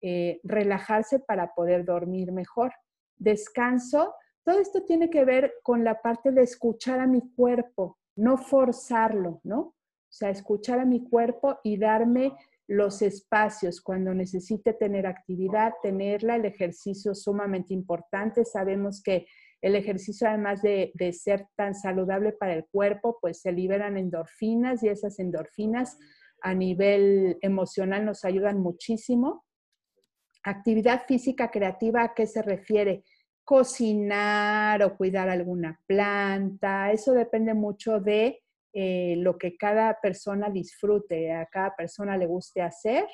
eh, relajarse para poder dormir mejor. Descanso, todo esto tiene que ver con la parte de escuchar a mi cuerpo, no forzarlo, ¿no? O sea, escuchar a mi cuerpo y darme los espacios cuando necesite tener actividad, tenerla, el ejercicio sumamente importante. Sabemos que el ejercicio, además de, ser tan saludable para el cuerpo, pues se liberan endorfinas y esas endorfinas a nivel emocional nos ayudan muchísimo. Actividad física creativa, ¿a qué se refiere? Cocinar o cuidar alguna planta, eso depende mucho de eh, lo que cada persona disfrute, a cada persona le guste hacer.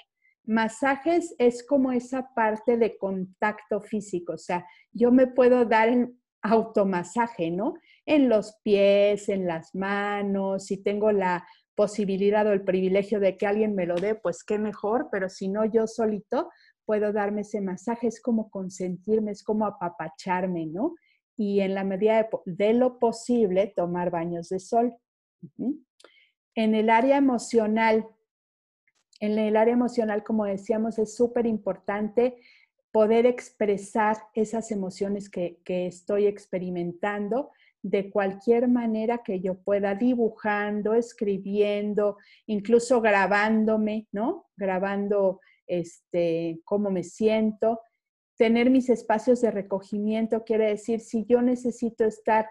Masajes es como esa parte de contacto físico, o sea, yo me puedo dar en, automasaje, ¿no? En los pies, en las manos, si tengo la posibilidad o el privilegio de que alguien me lo dé, pues qué mejor, pero si no, yo solito puedo darme ese masaje, es como consentirme, es como apapacharme, ¿no? Y en la medida de, lo posible, tomar baños de sol. En el área emocional, en el área emocional, como decíamos, es súper importante poder expresar esas emociones que, que, estoy experimentando de cualquier manera que yo pueda, dibujando, escribiendo, incluso grabándome, ¿no? Grabando este, cómo me siento. Tener mis espacios de recogimiento quiere decir, si yo necesito estar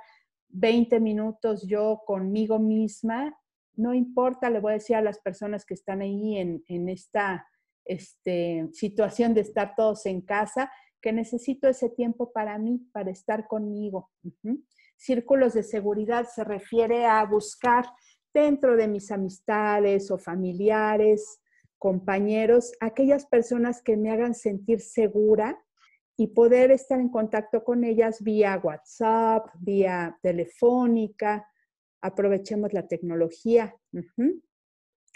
20 minutos yo conmigo misma, no importa, le voy a decir a las personas que están ahí en, en esta este, situación de estar todos en casa, que necesito ese tiempo para mí, para estar conmigo. Círculos de seguridad se refiere a buscar dentro de mis amistades o familiares, compañeros, aquellas personas que me hagan sentir segura y poder estar en contacto con ellas vía WhatsApp, vía telefónica. Aprovechemos la tecnología.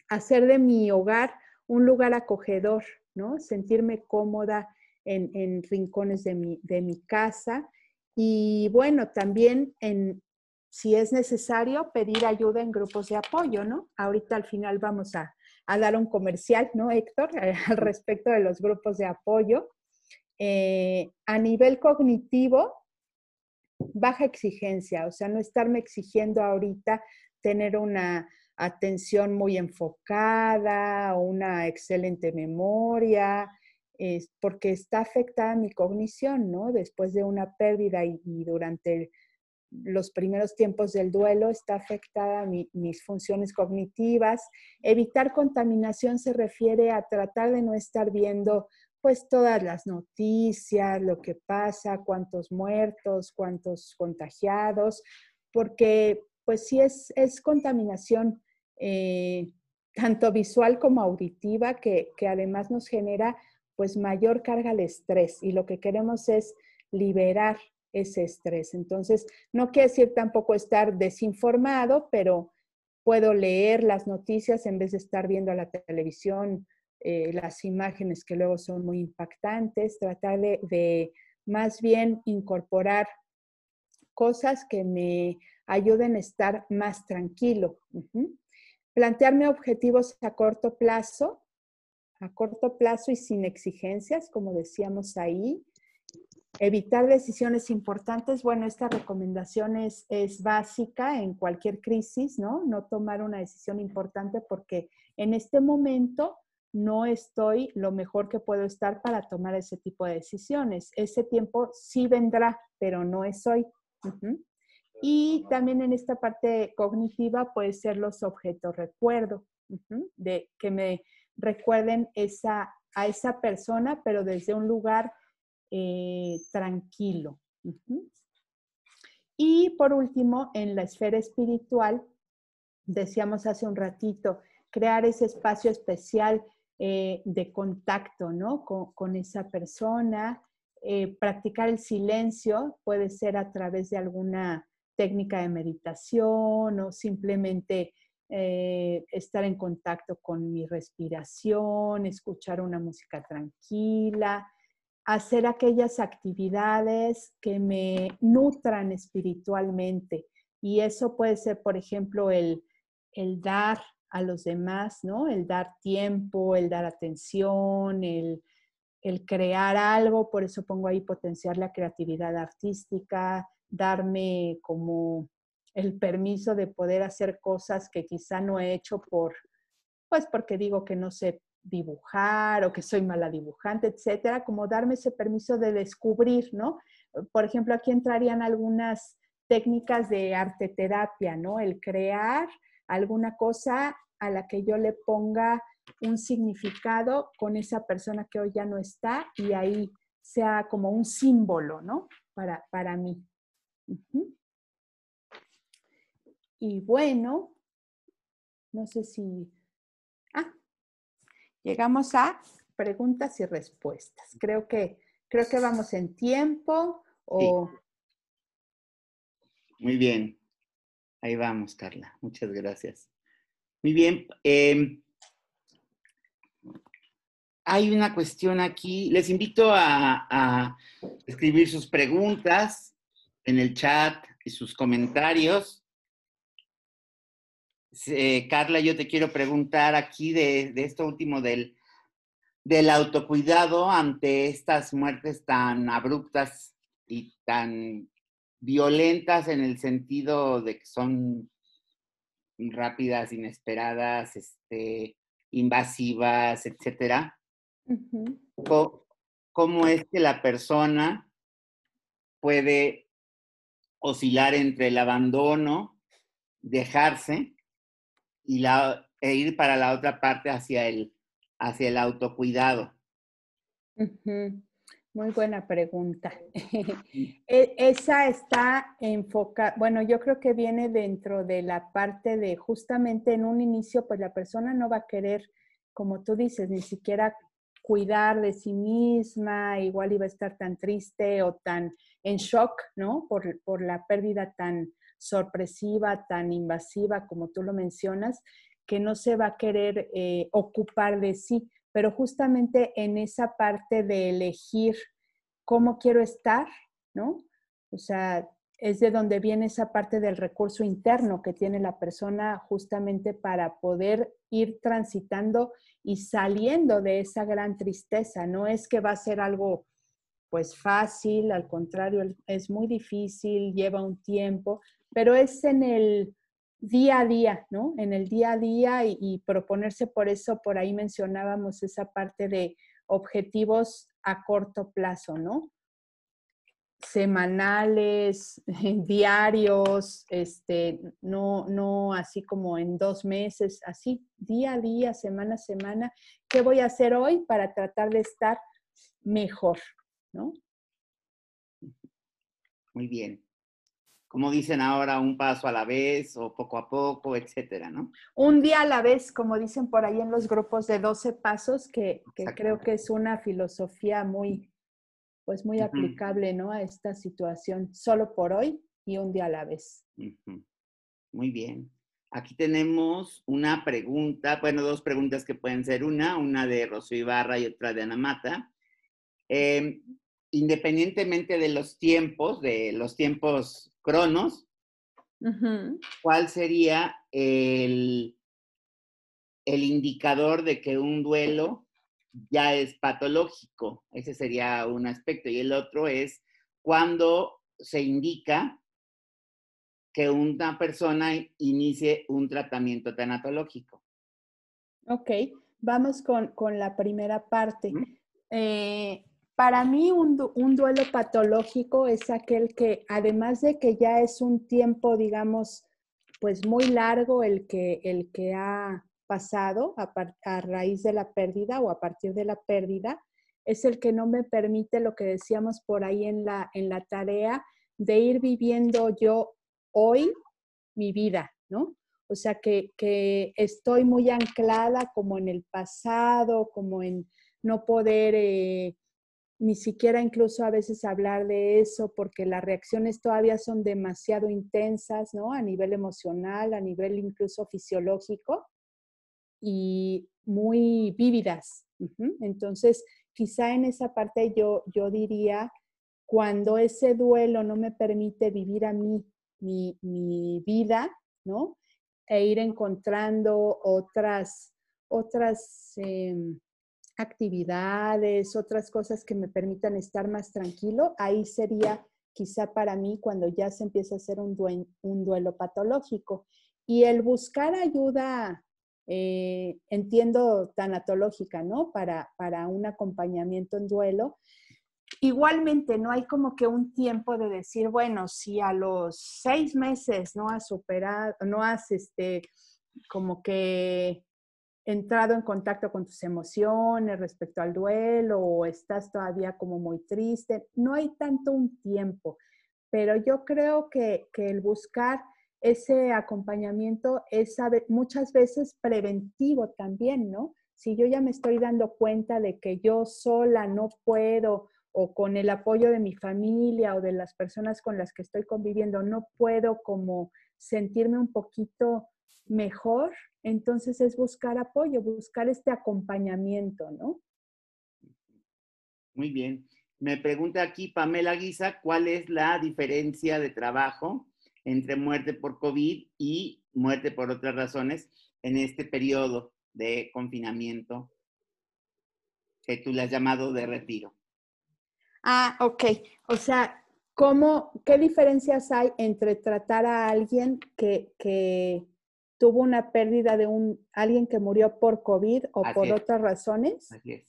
Hacer de mi hogar un lugar acogedor, ¿no? Sentirme cómoda en, rincones de mi, de mi, casa. Y bueno, también en, si es necesario, pedir ayuda en grupos de apoyo, ¿no? Ahorita al final vamos a, dar un comercial, ¿no, Héctor? *laughs* Al respecto de los grupos de apoyo. Eh, a nivel cognitivo, baja exigencia, o sea, no estarme exigiendo ahorita tener una atención muy enfocada, una excelente memoria, porque está afectada mi cognición, ¿no? Después de una pérdida y, durante los primeros tiempos del duelo está afectada mis funciones cognitivas. Evitar contaminación se refiere a tratar de no estar viendo pues todas las noticias, lo que pasa, cuántos muertos, cuántos contagiados, porque pues sí es, es contaminación eh, tanto visual como auditiva que, que además nos genera pues mayor carga al estrés y lo que queremos es liberar ese estrés. Entonces, no quiere decir tampoco estar desinformado, pero puedo leer las noticias en vez de estar viendo la televisión eh, las imágenes que luego son muy impactantes, tratar de, más bien incorporar cosas que me ayuden a estar más tranquilo. Plantearme objetivos a corto plazo, a corto plazo y sin exigencias, como decíamos ahí. Evitar decisiones importantes. Bueno, esta recomendación es, es, básica en cualquier crisis, ¿no? No tomar una decisión importante porque en este momento no estoy lo mejor que puedo estar para tomar ese tipo de decisiones. Ese tiempo sí vendrá, pero no es hoy. Y también en esta parte cognitiva puede ser los objetos recuerdo, de que me recuerden esa, a esa persona, pero desde un lugar eh, tranquilo. Y por último, en la esfera espiritual, decíamos hace un ratito, crear ese espacio especial eh, de contacto ¿no? con, esa persona. Eh, practicar el silencio puede ser a través de alguna técnica de meditación o simplemente eh, estar en contacto con mi respiración, escuchar una música tranquila, hacer aquellas actividades que me nutran espiritualmente. Y eso puede ser, por ejemplo, el, el dar a los demás, ¿no? El dar tiempo, el dar atención, el, crear algo, por eso pongo ahí potenciar la creatividad artística, darme como el permiso de poder hacer cosas que quizá no he hecho por, pues porque digo que no sé dibujar o que soy mala dibujante, etcétera, como darme ese permiso de descubrir, ¿no? Por ejemplo, aquí entrarían algunas técnicas de arte terapia, ¿no? El crear alguna cosa a la que yo le ponga un significado con esa persona que hoy ya no está y ahí sea como un símbolo, ¿no? Para, para mí. Y bueno, no sé si... Ah, llegamos a preguntas y respuestas. Creo que, creo que vamos en tiempo o... Muy bien. Ahí vamos, Carla. Muchas gracias. Muy bien. Em, hay una cuestión aquí. Les invito a, escribir sus preguntas en el chat y sus comentarios. Carla, yo te quiero preguntar aquí de, esto último del, del autocuidado ante estas muertes tan abruptas y tan violentas en el sentido de que son rápidas, inesperadas, este, invasivas, etcétera. ¿Cómo, es que la persona puede oscilar entre el abandono, dejarse y la, e ir para la otra parte hacia el, hacia el autocuidado? Muy buena pregunta. *laughs* E, esa está enfocada, bueno, yo creo que viene dentro de la parte de justamente en un inicio, pues la persona no va a querer, como tú dices, ni siquiera cuidar de sí misma, igual iba a estar tan triste o tan en shock, ¿no? Por, por la pérdida tan sorpresiva, tan invasiva, como tú lo mencionas, que no se va a querer eh, ocupar de sí pero justamente en esa parte de elegir cómo quiero estar, ¿no? O sea, es de donde viene esa parte del recurso interno que tiene la persona justamente para poder ir transitando y saliendo de esa gran tristeza. No es que va a ser algo pues fácil, al contrario, es muy difícil, lleva un tiempo, pero es en el día a día, ¿no? En el día a día y, y proponerse por eso, por ahí mencionábamos esa parte de objetivos a corto plazo, ¿no? Semanales, *laughs* diarios, este, no, no así como en dos meses, así día a día, semana a semana, ¿qué voy a hacer hoy para tratar de estar mejor? ¿no? Muy bien. Como dicen ahora, un paso a la vez o poco a poco, etcétera, ¿no? Un día a la vez, como dicen por ahí en los grupos de 12 pasos, que, que creo que es una filosofía muy, pues muy aplicable, ¿no? A esta situación, solo por hoy y un día a la vez. Muy bien. Aquí tenemos una pregunta, bueno, dos preguntas que pueden ser una, una de Rocío Ibarra y otra de Ana Mata. Em, independientemente de los tiempos, de los tiempos cronos, ¿cuál sería el, el indicador de que un duelo ya es patológico. Ese sería un aspecto. Y el otro es cuando se indica que una persona inicie un tratamiento tanatológico. Ok, vamos con, la primera parte. Eh, para mí un, un, duelo patológico es aquel que, además de que ya es un tiempo, digamos, pues muy largo el que, el que ha pasado a, raíz de la pérdida o a partir de la pérdida, es el que no me permite lo que decíamos por ahí en la, en la tarea de ir viviendo yo hoy mi vida, ¿no? O sea, que, estoy muy anclada como en el pasado, como en no poder eh, ni siquiera incluso a veces hablar de eso porque las reacciones todavía son demasiado intensas, ¿no? A nivel emocional, a nivel incluso fisiológico y muy vívidas. Entonces, quizá en esa parte yo, yo diría, cuando ese duelo no me permite vivir a mí mi, mi vida, ¿no? E ir encontrando otras, otras em, actividades, otras cosas que me permitan estar más tranquilo, ahí sería quizá para mí cuando ya se empieza a hacer un, un duelo patológico. Y el buscar ayuda eh, entiendo tanatológica, ¿no? Para, para un acompañamiento en duelo. Igualmente, no hay como que un tiempo de decir, bueno, si a los seis meses no has superado, no has este, como que entrado en contacto con tus emociones respecto al duelo o estás todavía como muy triste, no hay tanto un tiempo, pero yo creo que, que el buscar ese acompañamiento es muchas veces preventivo también, ¿no? Si yo ya me estoy dando cuenta de que yo sola no puedo o con el apoyo de mi familia o de las personas con las que estoy conviviendo no puedo como sentirme un poquito mejor, entonces es buscar apoyo, buscar este acompañamiento, ¿no? Muy bien. Me pregunta aquí Pamela Guisa, ¿cuál es la diferencia de trabajo entre muerte por COVID y muerte por otras razones en este periodo de confinamiento que tú le has llamado de retiro. Ah, ok. O sea, ¿cómo, ¿qué diferencias hay entre tratar a alguien que, que tuvo una pérdida de un, alguien que murió por COVID o por otras razones? Así es.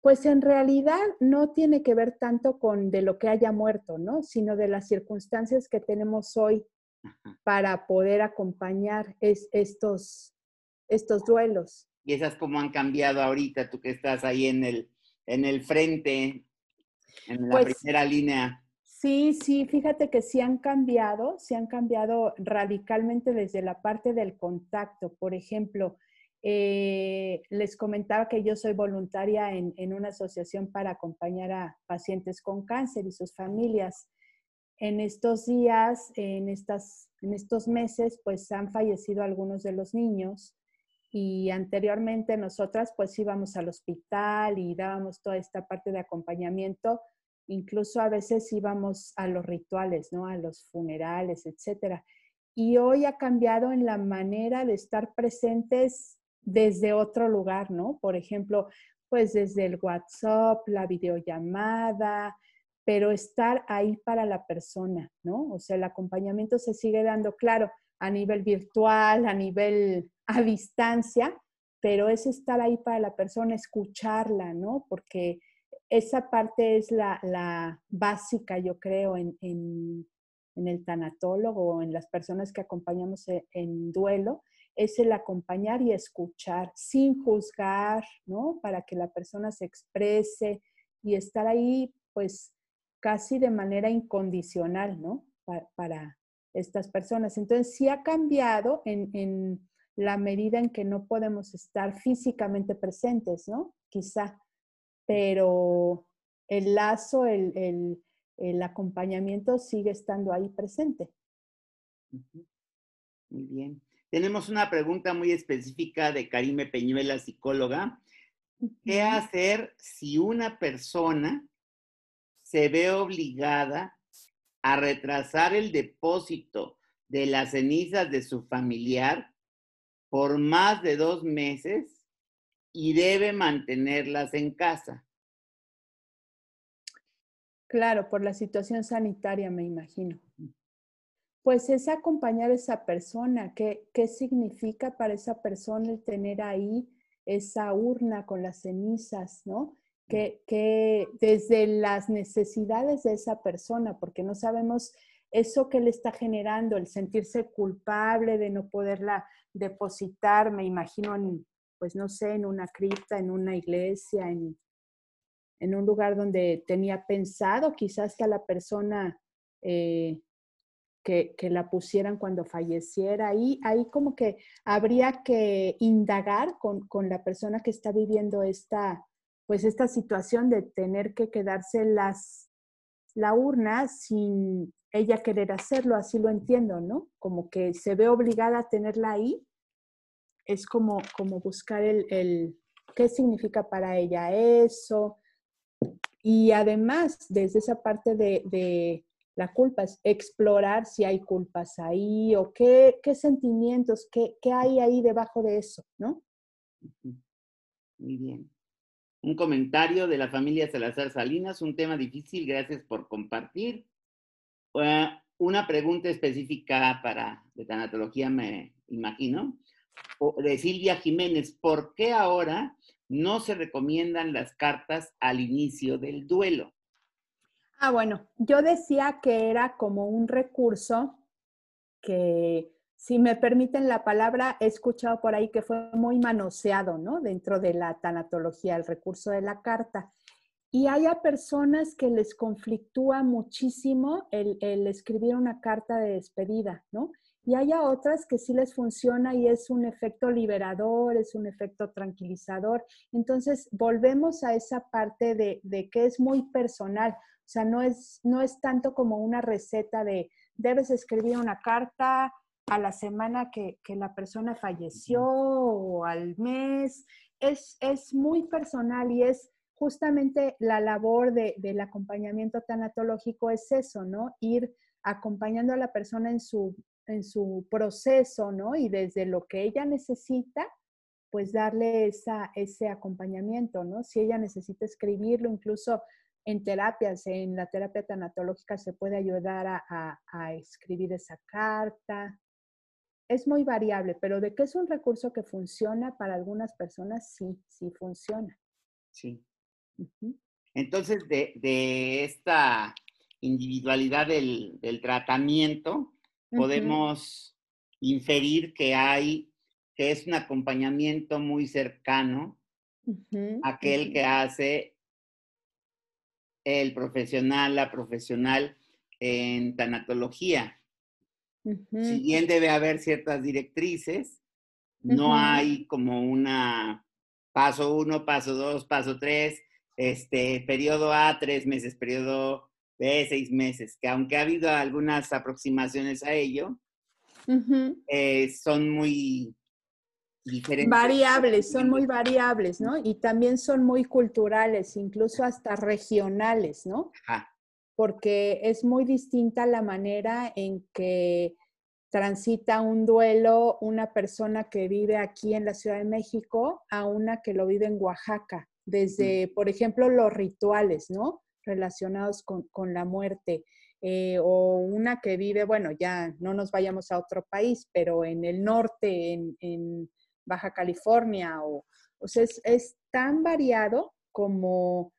Pues en realidad no tiene que ver tanto con de lo que haya muerto, ¿no? Sino de las circunstancias que tenemos hoy para poder acompañar estos, estos duelos. Y esas como han cambiado ahorita, tú que estás ahí en el, en el frente, en la pues primera línea. Sí, sí, fíjate que sí han cambiado, sí han cambiado radicalmente desde la parte del contacto. Por ejemplo, eh, les comentaba que yo soy voluntaria en, en, una asociación para acompañar a pacientes con cáncer y sus familias en estos días, en, estas, en estos meses, pues han fallecido algunos de los niños y anteriormente nosotras pues íbamos al hospital y dábamos toda esta parte de acompañamiento incluso a veces íbamos a los rituales, ¿no? A los funerales, etcétera. Y hoy ha cambiado en la manera de estar presentes desde otro lugar, ¿no? Por ejemplo, pues desde el WhatsApp, la videollamada, pero estar ahí para la persona, ¿no? O sea, el acompañamiento se sigue dando, claro, a nivel virtual, a nivel a distancia, pero es estar ahí para la persona, escucharla, ¿no? Porque esa parte es la, básica, yo creo, en, el tanatólogo o en las personas que acompañamos en, en, duelo, es el acompañar y escuchar sin juzgar, ¿no? Para que la persona se exprese y estar ahí, pues, casi de manera incondicional, ¿no? Para, estas personas. Entonces, sí ha cambiado en, la medida en que no podemos estar físicamente presentes, ¿no? Quizá, pero el lazo, el, acompañamiento sigue estando ahí presente. Muy bien. Tenemos una pregunta muy específica de Karime Peñuela, psicóloga. ¿Qué hacer si una persona se ve obligada a retrasar el depósito de las cenizas de su familiar por más de dos meses y debe mantenerlas en casa. Claro, por la situación sanitaria, me imagino. Pues es acompañar a esa persona. ¿Qué, qué significa para esa persona el tener ahí esa urna con las cenizas, ¿no? Que, desde las necesidades de esa persona, porque no sabemos eso que le está generando, el sentirse culpable de no poderla depositar, me imagino, en, pues no sé, en una cripta, en una iglesia, en, en un lugar donde tenía pensado quizás que la persona eh, que, que, la pusieran cuando falleciera. Ahí, ahí como que habría que indagar con, con la persona que está viviendo esta, pues esta situación de tener que quedarse las, la urna sin ella querer hacerlo, así lo entiendo, ¿no? Como que se ve obligada a tenerla ahí, es como, como buscar el, el qué significa para ella eso. Y además, desde esa parte de, de la culpa, es explorar si hay culpas ahí o qué, qué sentimientos, qué, qué hay ahí debajo de eso, ¿no? Muy bien un comentario de la familia Salazar Salinas, un tema difícil, gracias por compartir. una pregunta específica para de tanatología, me imagino, de Silvia Jiménez, ¿por qué ahora no se recomiendan las cartas al inicio del duelo? Ah, bueno, yo decía que era como un recurso que si me permiten la palabra, he escuchado por ahí que fue muy manoseado, ¿no? Dentro de la tanatología, el recurso de la carta. Y hay personas que les conflictúa muchísimo el, escribir una carta de despedida, ¿no? Y hay otras que sí les funciona y es un efecto liberador, es un efecto tranquilizador. Entonces, volvemos a esa parte de, de que es muy personal. O sea, no es, no es tanto como una receta de debes escribir una carta, a la semana que, la persona falleció o al mes. Es, es, muy personal y es justamente la labor del acompañamiento tanatológico es eso, ¿no? Ir acompañando a la persona en su, en su proceso, ¿no? Y desde lo que ella necesita, pues darle esa, ese acompañamiento, ¿no? Si ella necesita escribirlo, incluso en terapias, en la terapia tanatológica se puede ayudar a, a escribir esa carta, es muy variable, pero de que es un recurso que funciona para algunas personas, sí, sí funciona. Sí. Entonces, de, esta individualidad del, tratamiento, podemos inferir que hay, que es un acompañamiento muy cercano, aquel que hace el profesional, la profesional en tanatología. Si bien debe haber ciertas directrices, no hay como una paso uno, paso dos, paso tres, este, periodo A, tres meses, periodo B, seis meses, que aunque ha habido algunas aproximaciones a ello, eh, son muy diferentes. Variables, son muy variables, ¿no? Y también son muy culturales, incluso hasta regionales, ¿no? Ajá, Porque es muy distinta la manera en que transita un duelo una persona que vive aquí en la Ciudad de México a una que lo vive en Oaxaca. Desde, por ejemplo, los rituales, ¿no? Relacionados con, con la muerte. eh, o una que vive, bueno, ya no nos vayamos a otro país, pero en el norte, en, en Baja California, o, o sea, es, es tan variado como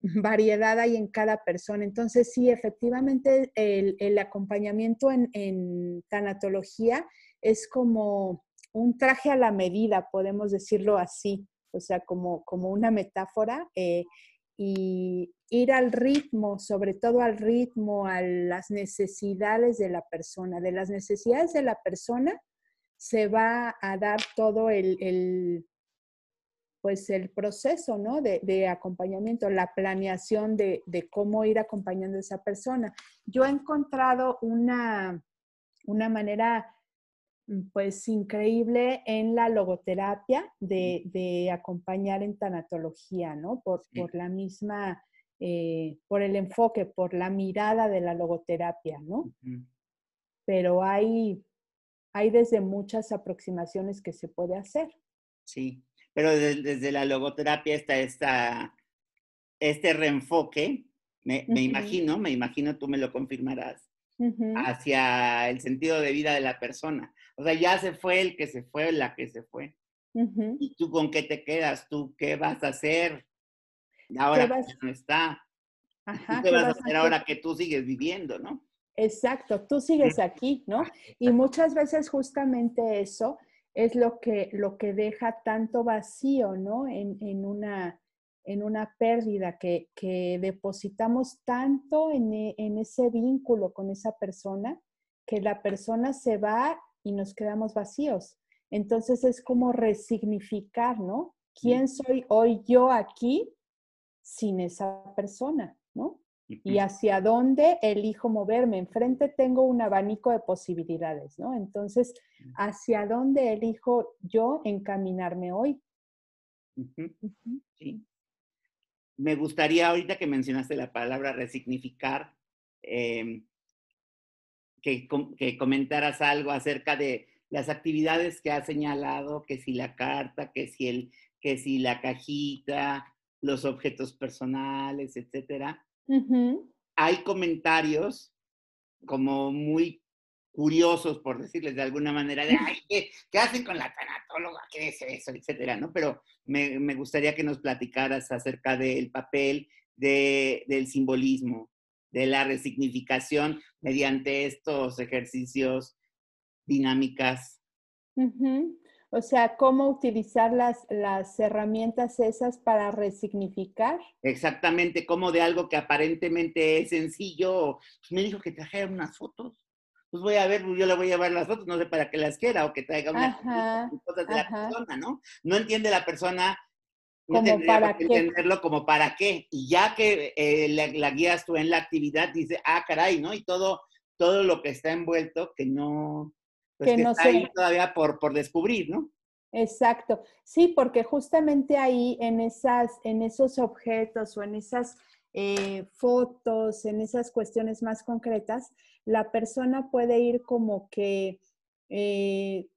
variedad hay en cada persona. Entonces, sí, efectivamente, el, el acompañamiento en, en tanatología es como un traje a la medida, podemos decirlo así, o sea, como, como una metáfora, eh, y ir al ritmo, sobre todo al ritmo, a las necesidades de la persona. De las necesidades de la persona se va a dar todo el, el pues el proceso, ¿no? De, de acompañamiento, la planeación de, de, cómo ir acompañando a esa persona. Yo he encontrado una, una manera pues increíble en la logoterapia de, de acompañar en tanatología, ¿no? Por, sí. por la misma, eh, por el enfoque, por la mirada de la logoterapia, ¿no? Uh -huh. Pero hay, hay desde muchas aproximaciones que se puede hacer. Sí, pero desde, desde la logoterapia está esta, este reenfoque, me, me uh -huh. imagino, me imagino, tú me lo confirmarás, uh -huh. hacia el sentido de vida de la persona. O sea, ya se fue el que se fue, la que se fue. ¿Y tú con qué te quedas? ¿Tú qué vas a hacer ahora que no está? Ajá, ¿Qué, vas, vas a hacer ahora que tú sigues viviendo, no? Exacto, tú sigues aquí, ¿no? Y muchas veces justamente eso es lo que, lo que deja tanto vacío, ¿no? En, en, una, en una pérdida, que, que depositamos tanto en, en, ese vínculo con esa persona, que la persona se va y nos quedamos vacíos. Entonces es como resignificar, ¿no? ¿Quién soy hoy yo aquí sin esa persona, ¿no? Y hacia dónde elijo moverme. Enfrente tengo un abanico de posibilidades, ¿no? Entonces, ¿hacia dónde elijo yo encaminarme hoy? Sí. Me gustaría, ahorita que mencionaste la palabra resignificar, eh, que, que comentaras algo acerca de las actividades que has señalado, que si la carta, que si, el, que si la cajita, los objetos personales, etcétera Uh -huh. Hay comentarios como muy curiosos, por decirles de alguna manera, de, Ay, ¿qué, ¿qué, hacen con la tanatóloga? ¿Qué es eso? Etcétera, ¿no? Pero me, me gustaría que nos platicaras acerca del papel de, del simbolismo, de la resignificación mediante estos ejercicios, dinámicas. Uh -huh. O sea, cómo utilizar las, las herramientas esas para resignificar. Exactamente, como de algo que aparentemente es sencillo. Pues me dijo que trajera unas fotos. Pues voy a ver, yo le voy a llevar las fotos, no sé para qué las quiera, o que traiga unas ajá, cosas de ajá. la persona, ¿no? No entiende la persona, no como para que entenderlo como para qué. Y ya que eh, la, la, guías tú en la actividad, dice, ah, caray, ¿no? Y todo, todo lo que está envuelto, que no, pues que, que, no está se... ahí todavía por, por descubrir, ¿no? Exacto. Sí, porque justamente ahí en, esas, en esos objetos o en esas eh, fotos, en esas cuestiones más concretas, la persona puede ir como que eh,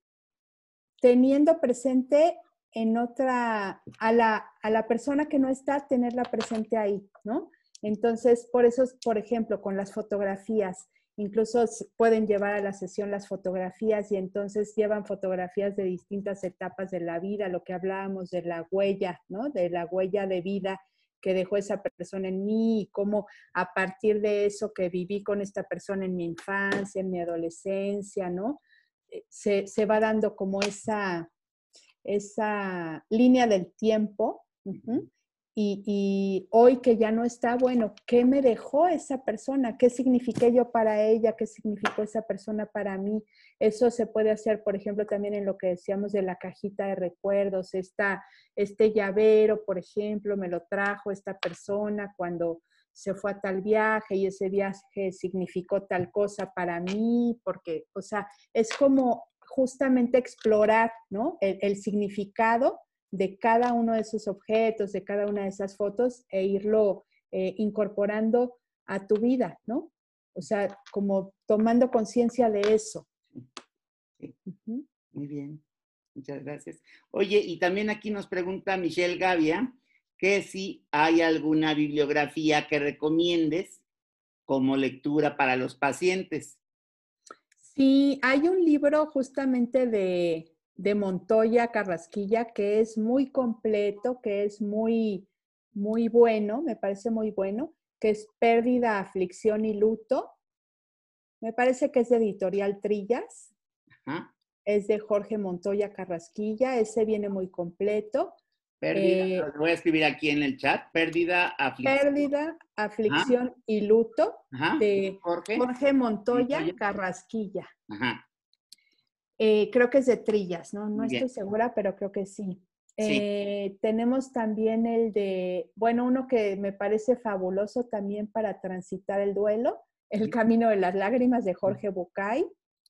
teniendo presente en otra, a la, a la persona que no está, tenerla presente ahí, ¿no? Entonces, por eso, por ejemplo, con las fotografías, Incluso pueden llevar a la sesión las fotografías y entonces llevan fotografías de distintas etapas de la vida, lo que hablábamos de la huella, ¿no? De la huella de vida que dejó esa persona en mí y cómo a partir de eso que viví con esta persona en mi infancia, en mi adolescencia, ¿no? Eh, se, se va dando como esa, esa línea del tiempo. Y, hoy que ya no está, bueno, ¿qué me dejó esa persona? ¿Qué signifiqué yo para ella? ¿Qué significó esa persona para mí? Eso se puede hacer, por ejemplo, también en lo que decíamos de la cajita de recuerdos. Esta, este llavero, por ejemplo, me lo trajo esta persona cuando se fue a tal viaje y ese viaje significó tal cosa para mí, porque, o sea, es como justamente explorar ¿no? el significado de cada uno de esos objetos, de cada una de esas fotos e irlo eh, incorporando a tu vida, ¿no? O sea, como tomando conciencia de eso. Sí. Muy bien, muchas gracias. Oye, y también aquí nos pregunta Michelle Gavia que si hay alguna bibliografía que recomiendes como lectura para los pacientes. Sí, hay un libro justamente de, de Montoya Carrasquilla que es muy completo, que es muy, muy bueno, me parece muy bueno, que es Pérdida, Aflicción y Luto. Me parece que es de Editorial Trillas, Ajá. es de Jorge Montoya Carrasquilla, ese viene muy completo. Pérdida, Eh, lo voy a escribir aquí en el chat. Pérdida, aflicción. Pérdida, Aflicción y Luto Ajá. de Jorge. Jorge Montoya Montoya. Carrasquilla. Ajá. Eh, creo que es de Trillas, ¿no? No Bien. estoy segura, pero creo que sí. Sí. Eh, tenemos también el de, bueno, uno que me parece fabuloso también para transitar el duelo, El. Camino de las Lágrimas de Jorge Bucay,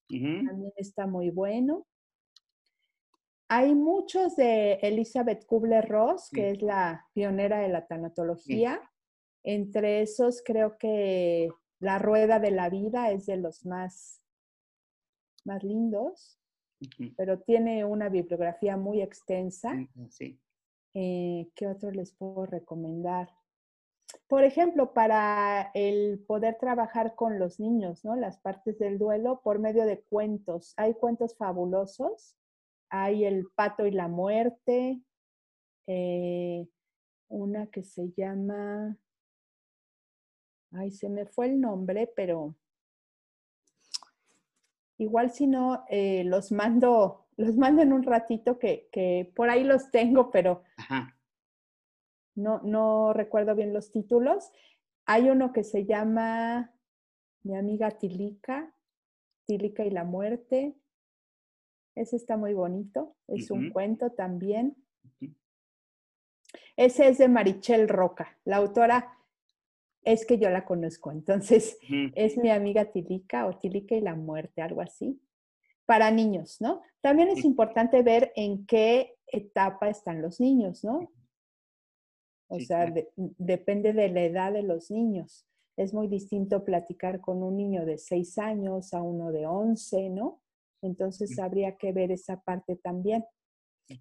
también está muy bueno. Hay muchos de Elizabeth Kubler-Ross, que Sí. es la pionera de la tanatología. Entre esos creo que La Rueda de la Vida es de los más, más lindos Pero tiene una bibliografía muy extensa. Sí. Eh, ¿Qué otro les puedo recomendar? Por ejemplo, para el poder trabajar con los niños, ¿no? Las partes del duelo por medio de cuentos. Hay cuentos fabulosos. Hay El pato y la muerte. eh, una que se llama... Ay, se me fue el nombre, pero igual si no, eh, los mando, *laughs* los mando en un ratito que, que por ahí los tengo, pero Ajá. no, no recuerdo bien los títulos. Hay uno que se llama Mi amiga Tilica, Tilica y la muerte. Ese está muy bonito, es un cuento también. Ese es de Marichel Roca. La autora es que yo la conozco, entonces es mi amiga Tilica o Tilica y la muerte, algo así. Para niños, ¿no? También es importante ver en qué etapa están los niños, ¿no? O Sí, sea, claro. de- depende de la edad de los niños. Es muy distinto platicar con un niño de 6 años a uno de 11, ¿no? Entonces habría que ver esa parte también.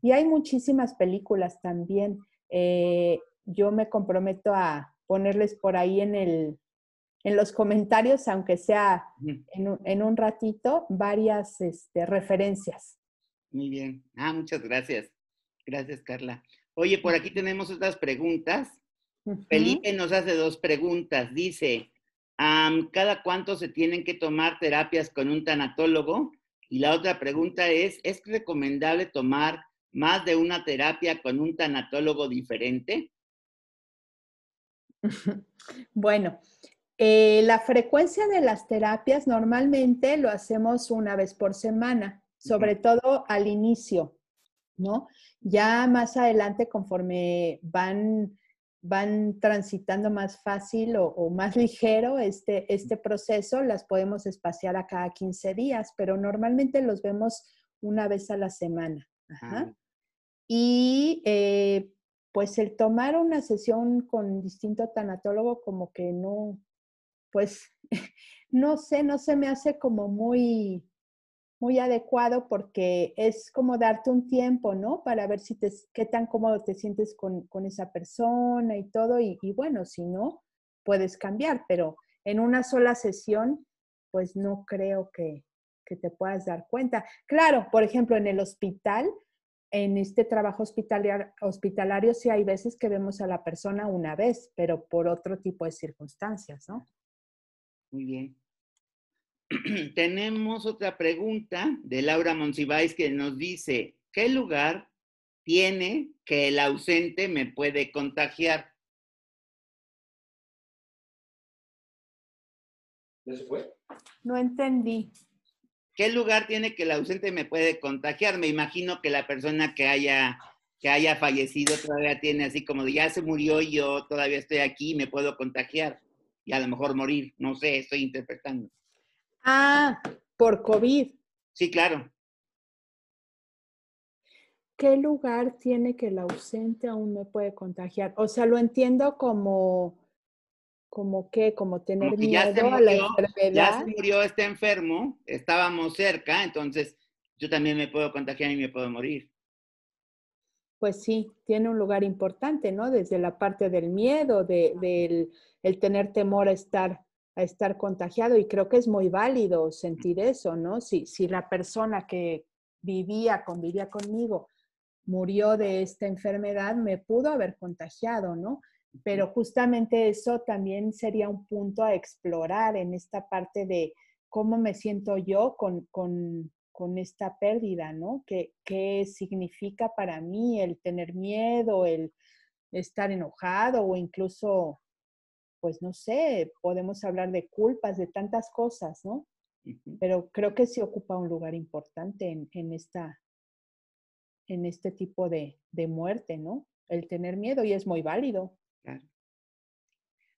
Y hay muchísimas películas también. Eh, yo me comprometo a ponerles por ahí en, el, en los comentarios, aunque sea en un, en un ratito, varias este, referencias. Muy bien. Ah, muchas gracias. Gracias, Carla. Oye, por aquí tenemos otras preguntas. Felipe nos hace dos preguntas. Dice, ¿cada cuánto se tienen que tomar terapias con un tanatólogo? Y la otra pregunta es, ¿es recomendable tomar más de una terapia con un tanatólogo diferente? *laughs* Bueno, eh, la frecuencia de las terapias normalmente lo hacemos una vez por semana, sobre todo al inicio, ¿no? Ya más adelante, conforme van, van transitando más fácil o, o más *laughs* ligero este, este proceso, las podemos espaciar a cada 15 días, pero normalmente los vemos una vez a la semana. Ajá. Ah, Y eh, pues el tomar una sesión con distinto tanatólogo como que no, pues *laughs* no sé, no se me hace como muy, muy adecuado porque es como darte un tiempo, ¿no? Para ver si te, qué tan cómodo te sientes con, con esa persona y todo. Y, bueno, si no, puedes cambiar, pero en una sola sesión, pues no creo que, que te puedas dar cuenta. Claro, por ejemplo, en el hospital, en este trabajo hospitalario, hospitalario sí hay veces que vemos a la persona una vez, pero por otro tipo de circunstancias, ¿no? muy bien. *clears throat* Tenemos otra pregunta de Laura Monsiváis que nos dice, ¿qué lugar tiene que el ausente me puede contagiar? ¿Ya se fue? No entendí. ¿Qué lugar tiene que el ausente me puede contagiar? Me imagino que la persona que haya, que haya fallecido todavía tiene así como de ya se murió y yo todavía estoy aquí y me puedo contagiar y a lo mejor morir. No sé, estoy interpretando. Ah, por COVID. Sí, claro. qué lugar tiene que el ausente aún me puede contagiar? O sea, lo entiendo como, como que, como tener Como que miedo a la murió, Ya enfermedad. se murió este enfermo, estábamos cerca, entonces yo también me puedo contagiar y me puedo morir. Pues sí, tiene un lugar importante, ¿no? Desde la parte del miedo, de, del el tener temor a estar, a estar contagiado. Y creo que es muy válido sentir eso, ¿no? Si, si la persona que vivía, convivía conmigo, murió de esta enfermedad, me pudo haber contagiado, ¿no? Pero justamente eso también sería un punto a explorar en esta parte de cómo me siento yo con, con, con esta pérdida, ¿no? ¿Qué, ¿Qué significa para mí el tener miedo, el estar enojado o incluso, pues no sé, podemos hablar de culpas, de tantas cosas, ¿no? Pero creo que sí ocupa un lugar importante en, en esta, en este tipo de, de muerte, ¿no? El tener miedo y es muy válido. Claro.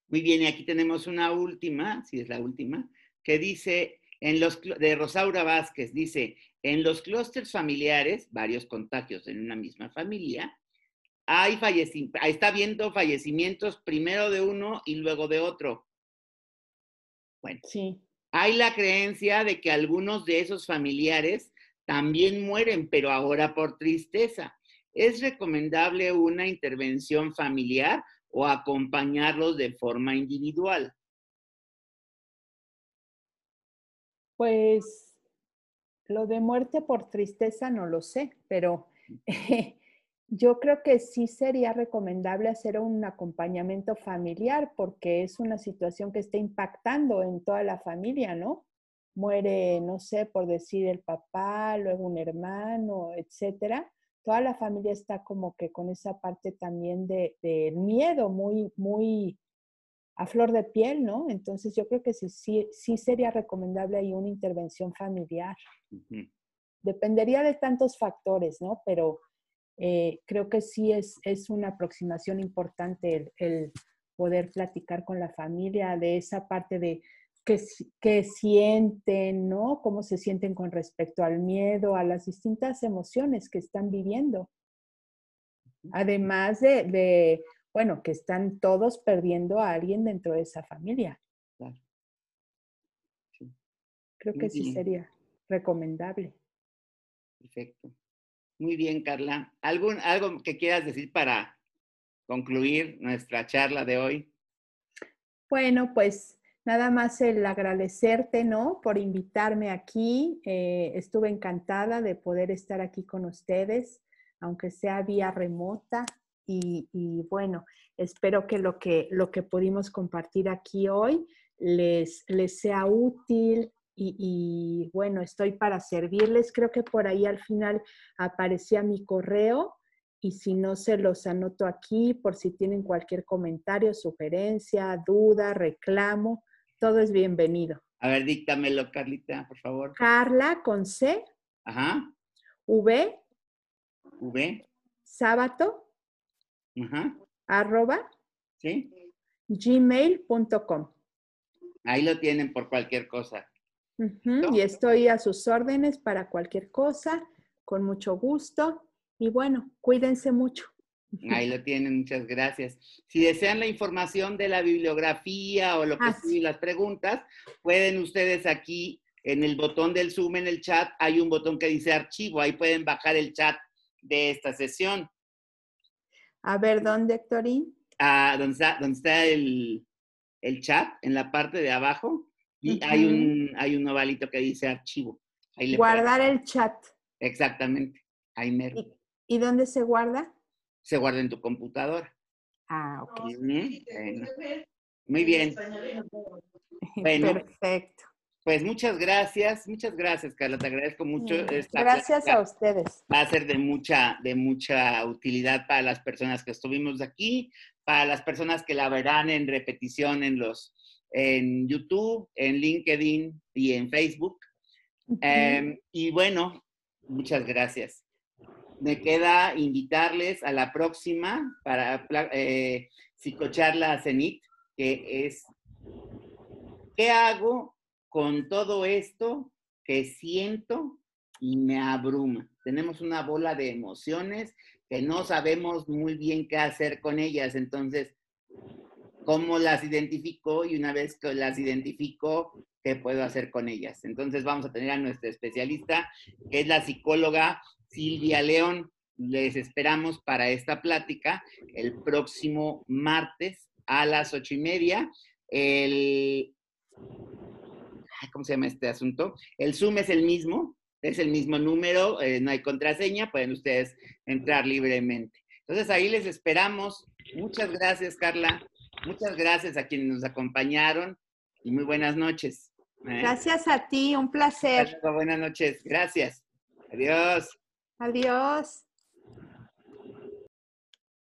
Muy bien, y aquí tenemos una última, si es la última, que dice, en los, de Rosaura Vázquez, dice, en los clústeres familiares, varios contagios en una misma familia, hay está habiendo fallecimientos primero de uno y luego de otro. Bueno, Sí, hay la creencia de que algunos de esos familiares también mueren, pero ahora por tristeza. ¿Es recomendable una intervención familiar o acompañarlos de forma individual? pues lo de muerte por tristeza no lo sé, pero *laughs* yo creo que sí sería recomendable hacer un acompañamiento familiar porque es una situación que está impactando en toda la familia, ¿no? Muere, no sé, por decir el papá, luego un hermano, etcétera. Toda la familia está como que con esa parte también de, de miedo muy, muy a flor de piel, ¿no? Entonces yo creo que sí, sí, sí sería recomendable ahí una intervención familiar. Dependería de tantos factores, ¿no? Pero eh, creo que sí es, es una aproximación importante el, el poder platicar con la familia de esa parte de qué sienten, ¿no? Cómo se sienten con respecto al miedo, a las distintas emociones que están viviendo. Además de, de, bueno, que están todos perdiendo a alguien dentro de esa familia. Claro. Sí, Creo Muy que sí sería recomendable. perfecto. Muy bien, Carla. ¿Algún, ¿Algo que quieras decir para concluir nuestra charla de hoy? Bueno, pues nada más el agradecerte, ¿no? Por invitarme aquí. Eh, estuve encantada de poder estar aquí con ustedes, aunque sea vía remota. Y, y bueno, espero que lo, que lo que pudimos compartir aquí hoy les, les sea útil. Y, y bueno, estoy para servirles. Creo que por ahí al final aparecía mi correo y si no se los anoto aquí por si tienen cualquier comentario, sugerencia, duda, reclamo, todo es bienvenido. A ver, díctamelo, Carlita, por favor. Carla con C, Ajá, V, V, sábato, ajá, arroba, ¿sí? gmail.com. Ahí lo tienen por cualquier cosa. Ujú, Y estoy a sus órdenes para cualquier cosa, con mucho gusto. Y bueno, cuídense mucho. Ahí lo tienen, muchas gracias. Si desean la información de la bibliografía o lo que Ah, sí, las preguntas, pueden ustedes aquí en el botón del Zoom en el chat, hay un botón que dice archivo, ahí pueden bajar el chat de esta sesión. A ver, ¿dónde, Héctorín? Ah, donde está, donde está el, el chat, en la parte de abajo, y hay, un, hay un ovalito que dice archivo. Ahí le pueden- Guardar el chat. Exactamente, ahí mero. ¿Y, y dónde se guarda? Se guarda en tu computadora. Ah, ok. Bueno. Muy bien. *laughs* Bueno. Perfecto. Pues muchas gracias, muchas gracias, Carla. Te agradezco mucho. esta Gracias plática. a ustedes. Va a ser de mucha, de mucha utilidad para las personas que estuvimos aquí, para las personas que la verán en repetición en los, en YouTube, en LinkedIn y en Facebook. Eh, y bueno, muchas gracias. Me queda invitarles a la próxima para eh, psicocharla Cenit, que es ¿qué hago con todo esto que siento y me abruma. Tenemos una bola de emociones que no sabemos muy bien qué hacer con ellas. Entonces, ¿cómo las identifico? Y una vez que las identifico, ¿qué puedo hacer con ellas? Entonces, vamos a tener a nuestra especialista, que es la psicóloga Silvia León. Les esperamos para esta plática el próximo martes a las ocho y media. El, ¿cómo se llama este asunto? El Zoom es el mismo, es el mismo número, eh, no hay contraseña, pueden ustedes entrar libremente. Entonces ahí les esperamos. Muchas gracias, Carla. Muchas gracias a quienes nos acompañaron y muy buenas noches. ¿eh? Gracias a ti, un placer. Buenas noches, gracias. Adiós. Adiós.